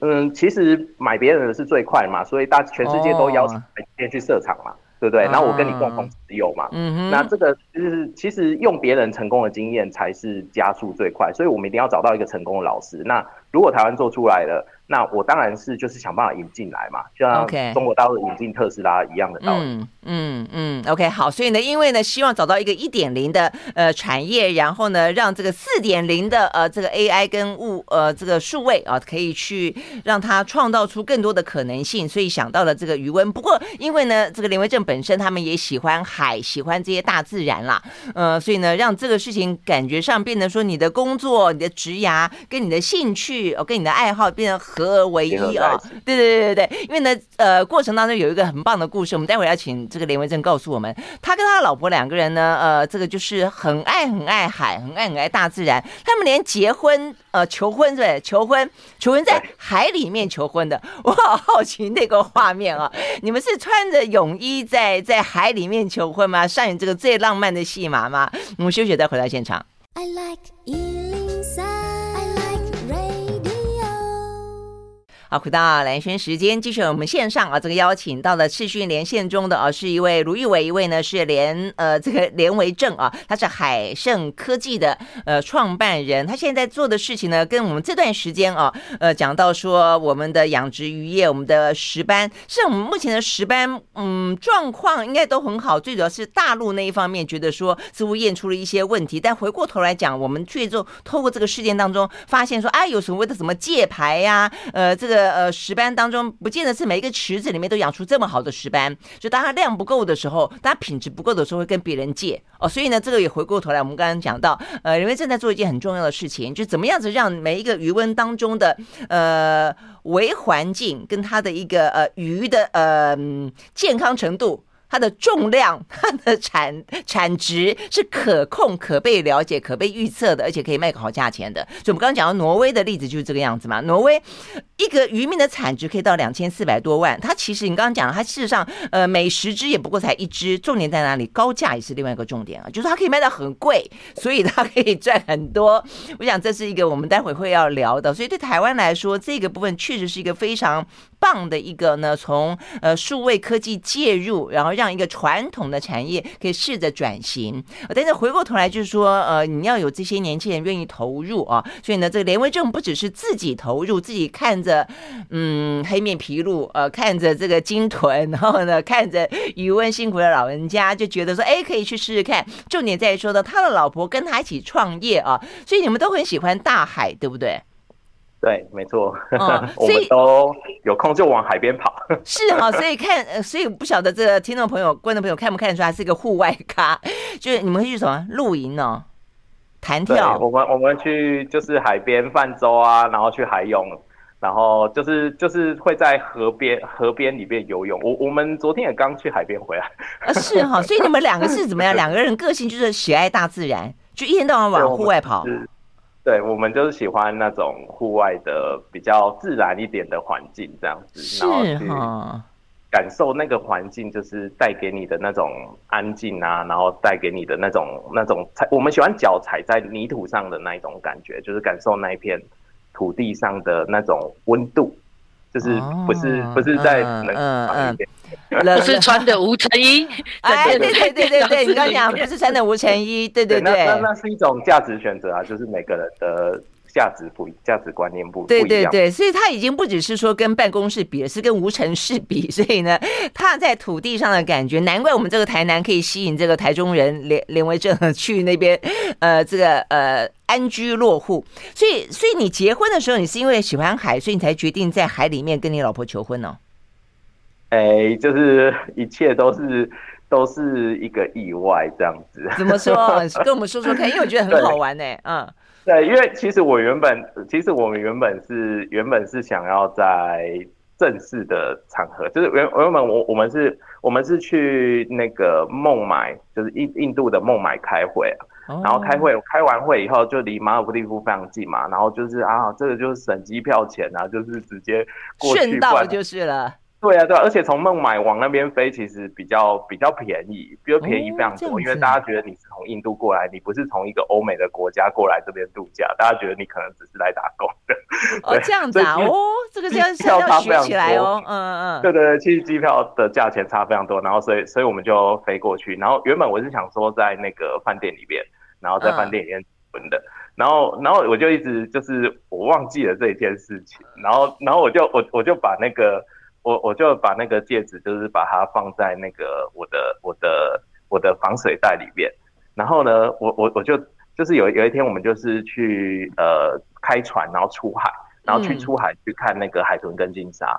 嗯，其实买别人的是最快嘛，所以大全世界都邀请台积电去设厂嘛。对不对？然后我跟你共同持有嘛，嗯，那这个就是其实用别人成功的经验才是加速最快，所以我们一定要找到一个成功的老师。那如果台湾做出来了，那我当然是就是想办法引进来嘛，就像中国大陆引进特斯拉一样的道理。嗯嗯嗯，OK，好，所以呢，因为呢，希望找到一个一点零的呃产业，然后呢，让这个四点零的呃这个 AI 跟物呃这个数位啊，可以去让它创造出更多的可能性，所以想到了这个余温。不过因为呢，这个林维正本身他们也喜欢海，喜欢这些大自然啦，呃，所以呢，让这个事情感觉上变得说你的工作、你的职涯跟你的兴趣哦，跟你的爱好变得合而为一啊！对对对对对，因为呢，呃，过程当中有一个很棒的故事，我们待会要请这个连维正告诉我们，他跟他老婆两个人呢，呃，这个就是很爱很爱海，很爱很爱大自然，他们连结婚呃求婚对不对？求婚求婚在海里面求婚的，我好好奇那个画面啊！你们是穿着泳衣在在海里面求婚吗？上演这个最浪漫的戏码吗？我们休息再回到现场。I like 好，回到蓝轩时间，继续我们线上啊，这个邀请到了视讯连线中的啊，是一位卢玉伟，一位呢是连呃这个连为正啊，他是海盛科技的呃创办人，他现在做的事情呢，跟我们这段时间啊，呃讲到说我们的养殖渔业，我们的石斑，是我们目前的石斑，嗯，状况应该都很好，最主要是大陆那一方面觉得说似乎验出了一些问题，但回过头来讲，我们最终透过这个事件当中发现说，啊，有所谓的什么界牌呀，呃，这个呃，石斑当中不见得是每一个池子里面都养出这么好的石斑，就当它量不够的时候，当它品质不够的时候，会跟别人借哦。所以呢，这个也回过头来，我们刚刚讲到，呃，人们正在做一件很重要的事情，就怎么样子让每一个鱼温当中的呃微环境跟它的一个呃鱼的呃健康程度它的重量、它的产产值是可控、可被了解、可被预测的，而且可以卖个好价钱的。所以，我们刚刚讲到挪威的例子就是这个样子嘛。挪威一个渔民的产值可以到两千四百多万，它其实你刚刚讲，它事实上呃每十只也不过才一只。重点在哪里？高价也是另外一个重点啊，就是它可以卖到很贵，所以它可以赚很多。我想这是一个我们待会会要聊的。所以对台湾来说，这个部分确实是一个非常棒的一个呢，从呃数位科技介入，然后让一个传统的产业可以试着转型。但是回过头来就是说，呃，你要有这些年轻人愿意投入啊。所以呢，这个连为正不只是自己投入，自己看着嗯黑面皮鹭，呃，看着这个鲸豚，然后呢看着余温辛苦的老人家，就觉得说，哎，可以去试试看。重点在于说呢，他的老婆跟他一起创业啊，所以你们都很喜欢大海，对不对？对，没错，嗯、我们都有空就往海边跑。是哈，所以看，所以不晓得这个听众朋友、观众朋友看不看得出来是一个户外咖？就是你们会去什么露营呢？弹跳？我们我们去就是海边泛舟啊，然后去海泳，然后就是就是会在河边河边里面游泳。我我们昨天也刚去海边回来。啊，是哈，所以你们两个是怎么样？两个人个性就是喜爱大自然，就一天到晚往户外跑。对，我们就是喜欢那种户外的比较自然一点的环境，这样子，然后去感受那个环境，就是带给你的那种安静啊，然后带给你的那种那种踩，我们喜欢脚踩在泥土上的那一种感觉，就是感受那一片土地上的那种温度。就是不是不是在冷房里面，冷是穿的无尘衣。哎，对对对对对，你刚讲不是穿的无尘衣，对对对，那那是一种价值选择啊，就是每个人的。价值不价值观念不对对对，所以他已经不只是说跟办公室比，而 是跟无尘室比。所以呢，他在土地上的感觉，难怪我们这个台南可以吸引这个台中人连连为正去那边，呃，这个呃安居落户。所以，所以你结婚的时候，你是因为喜欢海，所以你才决定在海里面跟你老婆求婚呢？哎，就是一切都是都是一个意外这样子。怎么说？跟我们说说看，因为我觉得很好玩呢。嗯。对，因为其实我原本，其实我们原本是原本是想要在正式的场合，就是原原本我我们是，我们是去那个孟买，就是印印度的孟买开会啊，然后开会开完会以后就离马尔地夫非常近嘛，然后就是啊，这个就是省机票钱啊，就是直接过去顺道就是了。对啊，对啊，而且从孟买往那边飞，其实比较比较便宜，比较便宜非常多，哦，因为大家觉得你是从印度过来，你不是从一个欧美的国家过来这边度假，大家觉得你可能只是来打工的。哦，这样子啊，哦，这个是要要学起来哦，嗯嗯嗯，对对对，其实机票的价钱差非常多，然后所以所以我们就飞过去，然后原本我是想说在那个饭店里面，然后在饭店里面存的，嗯，然后然后我就一直就是我忘记了这一件事情，然后然后我就我我就把那个。我我就把那个戒指，就是把它放在那个我的我的我的防水袋里面。然后呢，我我我就就是有有一天我们就是去呃开船，然后出海，然后去出海去看那个海豚跟金鲨。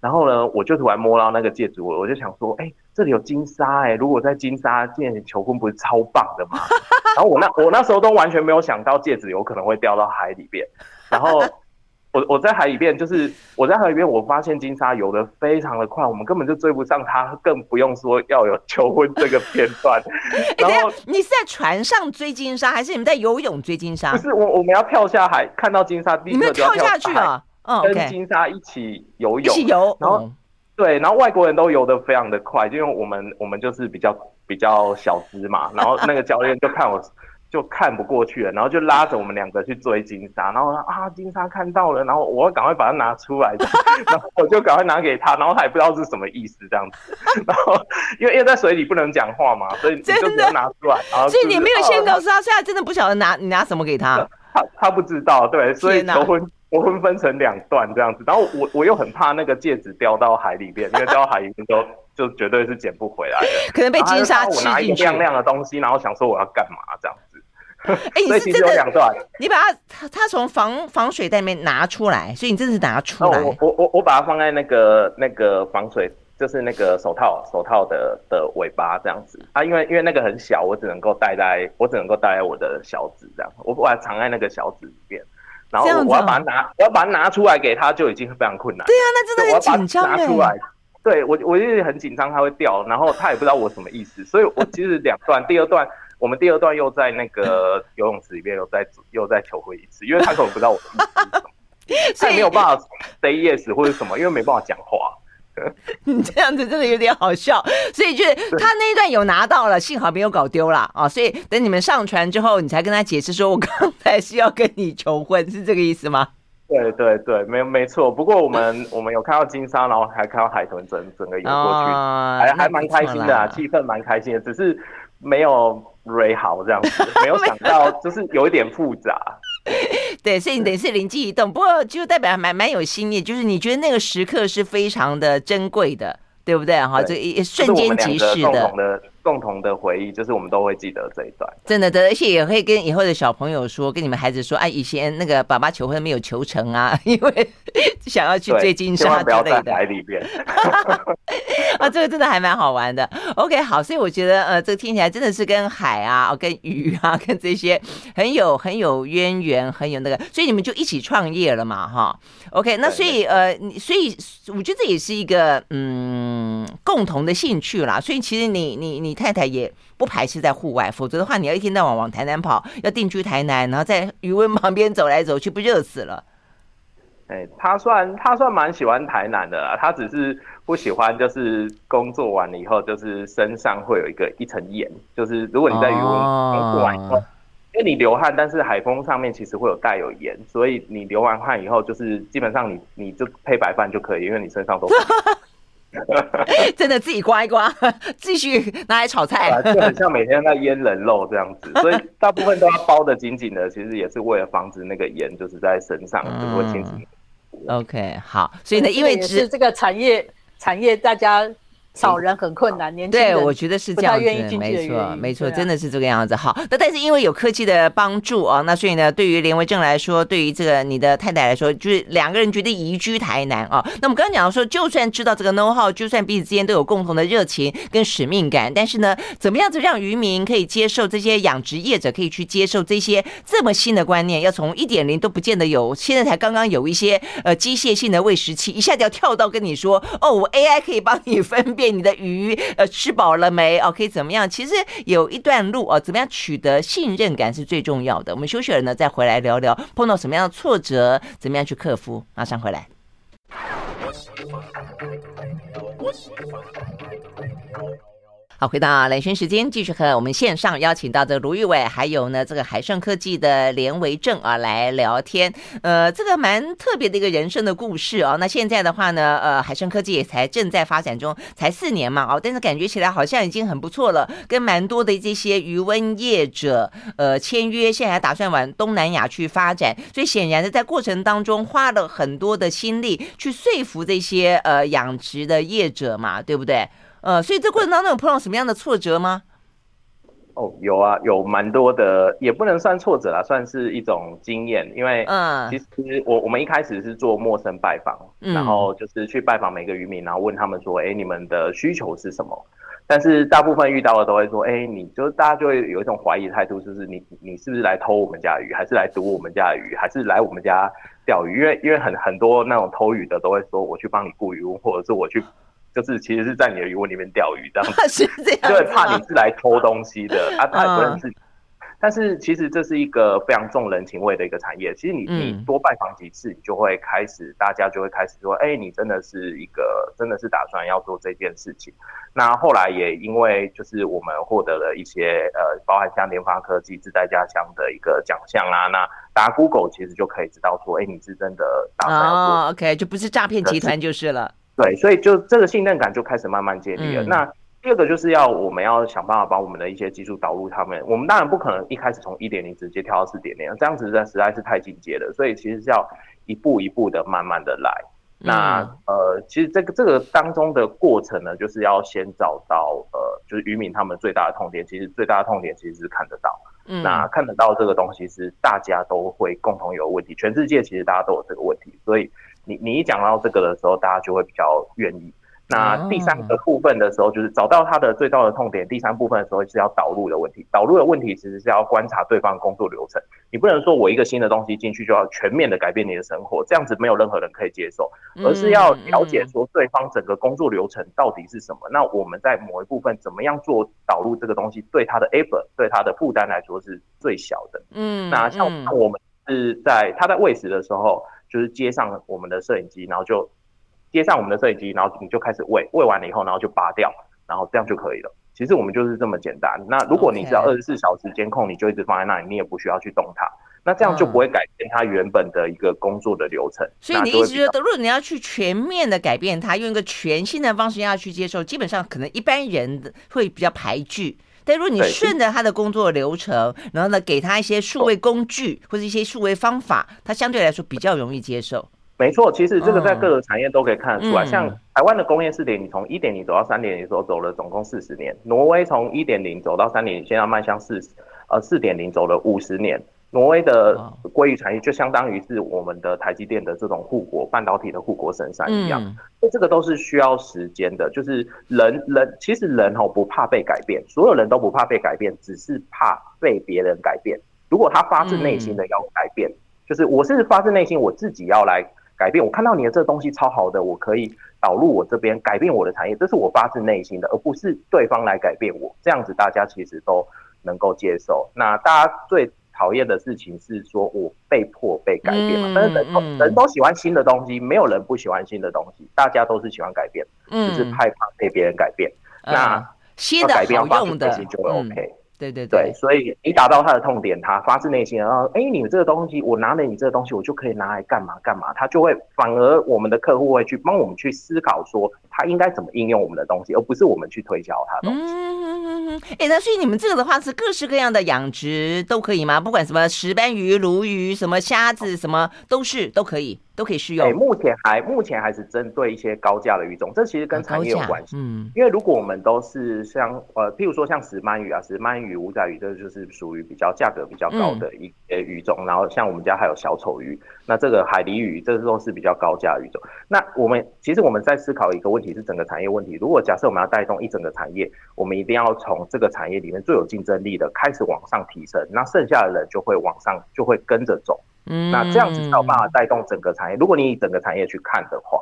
然后呢，我就突然摸到那个戒指，我我就想说，哎，这里有金鲨哎，如果在金鲨见求婚，不是超棒的吗？然后我那我那时候都完全没有想到戒指有可能会掉到海里边，然后。我我在海里边，就是我在海里边，我发现金沙游的非常的快，我们根本就追不上它，更不用说要有求婚这个片段。然后、欸、你是在船上追金沙，还是你们在游泳追金沙？不是，我我们要跳下海，看到金鲨，你们跳下去啊？嗯，跟金沙一起游泳，一起游。然后、嗯、对，然后外国人都游得非常的快，因为我们我们就是比较比较小资嘛，然后那个教练就看我。就看不过去了，然后就拉着我们两个去追金沙，然后啊，金沙看到了，然后我赶快把它拿出来，然后我就赶快拿给他，然后他也不知道是什么意思这样子，然后因为因为在水里不能讲话嘛，所以你就只能拿出来，然后、就是、所以你没有先告诉他，现在真的不晓得拿你拿什么给他，他他不知道，对，所以求婚我婚分成两段这样子，然后我我又很怕那个戒指掉到海里边，因为掉到海里面就就绝对是捡不回来的，可能被金沙吃进去。我拿一个亮亮的东西，然后想说我要干嘛这样。哎、欸，你是真的？你把它，它它从防防水袋里面拿出来，所以你真的是拿出来。我我我我把它放在那个那个防水，就是那个手套手套的的尾巴这样子啊，因为因为那个很小，我只能够戴在，我只能够戴在我的小指这样，我把它藏在那个小指里面，然后我要把它拿，我要把它拿出来给他，就已经非常困难。对啊，那真的很紧张拿出来。对我，我就很紧张，它会掉，然后他也不知道我什么意思，所以我其实两段，第二段我们第二段又在那个游泳池里面又再又再求婚一次，因为他可能不知道我的意思是什么，他也没有办法 say yes 或者什么，因为没办法讲话。你 这样子真的有点好笑，所以就是他那一段有拿到了，幸好没有搞丢了啊，所以等你们上传之后，你才跟他解释说，我刚才是要跟你求婚，是这个意思吗？对对对，没没错。不过我们 我们有看到金沙，然后还看到海豚整整个游过去，哦、还还蛮开心的啊，气氛蛮开心的，只是没有 Ray 好这样子，没有想到就是有一点复杂。对，所以你等于是灵机一动，不过就代表蛮蛮有心意，就是你觉得那个时刻是非常的珍贵的，对不对？哈，这一瞬间即逝的。共同的回忆，就是我们都会记得这一段，真的的，而且也会跟以后的小朋友说，跟你们孩子说，哎、啊，以前那个爸爸求婚没有求成啊，因为想要去追金沙之类的。不要在海里边。啊，这个真的还蛮好玩的。OK，好，所以我觉得，呃，这个听起来真的是跟海啊、跟鱼啊、跟这些很有很有渊源，很有那个，所以你们就一起创业了嘛，哈。OK，那所以呃，所以我觉得这也是一个嗯共同的兴趣啦。所以其实你你你。太太也不排斥在户外，否则的话，你要一天到晚往台南跑，要定居台南，然后在余温旁边走来走去，不热死了？哎、欸，他算他算蛮喜欢台南的啦，他只是不喜欢，就是工作完了以后，就是身上会有一个一层盐，就是如果你在余温工作完以后，哦、因为你流汗，但是海风上面其实会有带有盐，所以你流完汗以后，就是基本上你你就配白饭就可以，因为你身上都。真的自己刮一刮，继续拿来炒菜，啊，就很像每天在腌人肉这样子，所以大部分都要包的紧紧的，其实也是为了防止那个盐就是在身上就会清洗。OK，好，所以呢，因为是这个产业，产业大家。少人很困难，年轻人对，我觉得是这样子，没错，没错，真的是这个样子。好，那但是因为有科技的帮助啊，那所以呢，对于连维正来说，对于这个你的太太来说，就是两个人决定移居台南啊。那我们刚刚讲到说，就算知道这个 know how，就算彼此之间都有共同的热情跟使命感，但是呢，怎么样子让渔民可以接受这些养殖业者可以去接受这些这么新的观念？要从一点零都不见得有，现在才刚刚有一些呃机械性的喂食器，一下就要跳到跟你说，哦，我 AI 可以帮你分辨。你的鱼呃吃饱了没？哦，可以怎么样？其实有一段路哦，怎么样取得信任感是最重要的。我们休息了呢，再回来聊聊碰到什么样的挫折，怎么样去克服。马上回来。好，回到兰萱时间，继续和我们线上邀请到的卢玉伟，还有呢这个海盛科技的连维正啊来聊天。呃，这个蛮特别的一个人生的故事啊。那现在的话呢，呃，海盛科技也才正在发展中，才四年嘛，哦，但是感觉起来好像已经很不错了，跟蛮多的这些鱼塭业者呃签约，现在还打算往东南亚去发展。所以显然的，在过程当中花了很多的心力去说服这些呃养殖的业者嘛，对不对？呃，所以这过程当中有碰到什么样的挫折吗？哦，有啊，有蛮多的，也不能算挫折啦，算是一种经验。因为，嗯，其实我我们一开始是做陌生拜访，嗯，然后就是去拜访每个渔民，然后问他们说，哎，你们的需求是什么？但是大部分遇到的都会说，哎，你就大家就会有一种怀疑态度，就是你你是不是来偷我们家的鱼，还是来毒我们家的鱼，还是来我们家钓鱼？因为因为很很多那种偷鱼的都会说，我去帮你雇鱼，或者是我去。就是其实是在你的鱼窝里面钓鱼这样子，是这样，就会怕你是来偷东西的啊，他也不认识你。但是其实这是一个非常重人情味的一个产业。其实你你多拜访几次，你就会开始，大家就会开始说，哎，你真的是一个真的是打算要做这件事情。那后来也因为就是我们获得了一些呃，包含像联发科技自在家乡的一个奖项啊，那打 Google 其实就可以知道说，哎，你是真的打算要做哦，OK，就不是诈骗集团就是了。对，所以就这个信任感就开始慢慢建立了。嗯、那第二个就是要我们要想办法把我们的一些技术导入他们。我们当然不可能一开始从一点零直接跳到四点零，这样子实在是太进阶了。所以其实是要一步一步的慢慢的来。嗯、那呃，其实这个这个当中的过程呢，就是要先找到呃，就是渔民他们最大的痛点。其实最大的痛点其实是看得到。嗯。那看得到这个东西是大家都会共同有问题，全世界其实大家都有这个问题，所以。你你一讲到这个的时候，大家就会比较愿意。那第三个部分的时候，就是找到他的最大的痛点。第三部分的时候是要导入的问题。导入的问题其实是要观察对方的工作流程。你不能说我一个新的东西进去就要全面的改变你的生活，这样子没有任何人可以接受。而是要了解说对方整个工作流程到底是什么。那我们在某一部分怎么样做导入这个东西，对他的 effort，对他的负担来说是最小的。嗯，那像我们是在他在喂食的时候，就是接上我们的摄影机，然后就。接上我们的摄影机，然后你就开始喂，喂完了以后，然后就拔掉，然后这样就可以了。其实我们就是这么简单。那如果你只要二十四小时监控，你就一直放在那里，你也不需要去动它，那这样就不会改变它原本的一个工作的流程。所以你一直觉得，如果你要去全面的改变它，用一个全新的方式要去接受，基本上可能一般人会比较排拒。但如果你顺着他的工作流程，然后呢，给他一些数位工具或者一些数位方法，他相对来说比较容易接受。没错，其实这个在各个产业都可以看得出来。像台湾的工业四点零，从一点零走到三点零的时候，走了总共四十年。挪威从一点零走到三点零，现在迈向四呃四点零走了五十年。挪威的鲑鱼产业就相当于是我们的台积电的这种护国半导体的护国神山一样。那这个都是需要时间的。就是人人其实人哦不怕被改变，所有人都不怕被改变，只是怕被别人改变。如果他发自内心的要改变，就是我是发自内心我自己要来。改变，我看到你的这个东西超好的，我可以导入我这边改变我的产业，这是我发自内心的，而不是对方来改变我。这样子大家其实都能够接受。那大家最讨厌的事情是说我被迫被改变嘛？但是人都人都喜欢新的东西，没有人不喜欢新的东西，大家都是喜欢改变，只是害怕被别人改变。那新的好用的就会 OK。对对对，所以你打到他的痛点，他发自内心，然后，哎，你们这个东西，我拿了你这个东西，我就可以拿来干嘛干嘛，他就会反而我们的客户会去帮我们去思考说，他应该怎么应用我们的东西，而不是我们去推销他的东西。嗯嗯嗯，哎，那所以你们这个的话是各式各样的养殖都可以吗？不管什么石斑鱼、鲈鱼、什么虾子，什么都是都可以。都可以适用。对，目前还目前还是针对一些高价的鱼种，这其实跟产业有关系。嗯，因为如果我们都是像呃，譬如说像石斑鱼啊、石斑鱼、五仔鱼，这就是属于比较价格比较高的一些鱼种。嗯、然后像我们家还有小丑鱼，那这个海狸鱼，这都是比较高价的鱼种。那我们其实我们在思考一个问题，是整个产业问题。如果假设我们要带动一整个产业，我们一定要从这个产业里面最有竞争力的开始往上提升，那剩下的人就会往上，就会跟着走。嗯，那这样子才有办法带动整个产业。如果你以整个产业去看的话，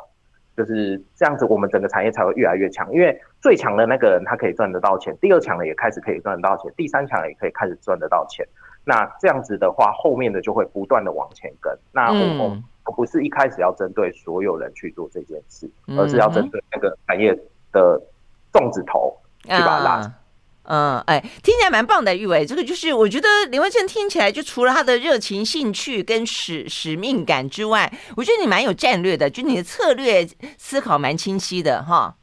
就是这样子，我们整个产业才会越来越强。因为最强的那个人他可以赚得到钱，第二强的也开始可以赚得到钱，第三强的也可以开始赚得到钱。那这样子的话，后面的就会不断的往前跟。那我们不是一开始要针对所有人去做这件事，而是要针对那个产业的粽子头去把它拉。嗯，哎，听起来蛮棒的，玉伟。这个就是我觉得林文正听起来，就除了他的热情、兴趣跟使使命感之外，我觉得你蛮有战略的，就你的策略思考蛮清晰的，哈。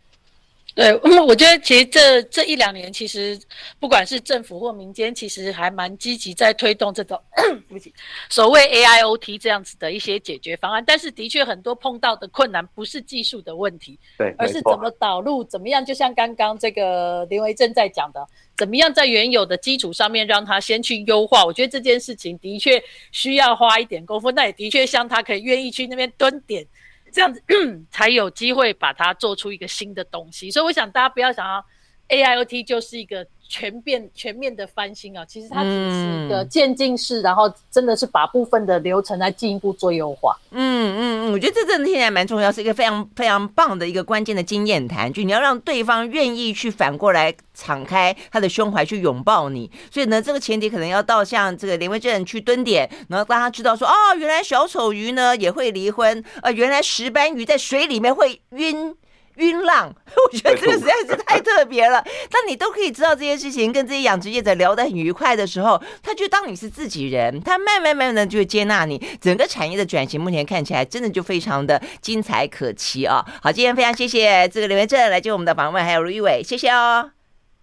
对，我觉得其实这这一两年，其实不管是政府或民间，其实还蛮积极在推动这种 对不起所谓 AIoT 这样子的一些解决方案。但是的确很多碰到的困难不是技术的问题，对，而是怎么导入，怎么样？就像刚刚这个林维正在讲的，怎么样在原有的基础上面让他先去优化。我觉得这件事情的确需要花一点功夫，那也的确像他可以愿意去那边蹲点。这样子才有机会把它做出一个新的东西，所以我想大家不要想要 AIoT 就是一个全变全面的翻新啊，其实它只是一个渐进式，然后真的是把部分的流程来进一步做优化。嗯嗯嗯，我觉得这真的听起来蛮重要，是一个非常非常棒的一个关键的经验谈，就你要让对方愿意去反过来敞开他的胸怀去拥抱你。所以呢，这个前提可能要到像这个林威正去蹲点，然后让他知道说，哦，原来小丑鱼呢也会离婚，呃，原来石斑鱼在水里面会晕。晕浪，我觉得这个实在是太特别了。当你都可以知道这些事情，跟这些养殖业者聊得很愉快的时候，他就当你是自己人，他慢慢慢慢的就会接纳你。整个产业的转型，目前看起来真的就非常的精彩可期啊！好，今天非常谢谢这个刘元正来接我们的访问，还有卢玉伟，谢谢哦。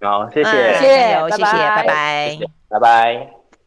好，谢谢，谢谢，谢谢，拜拜，拜拜。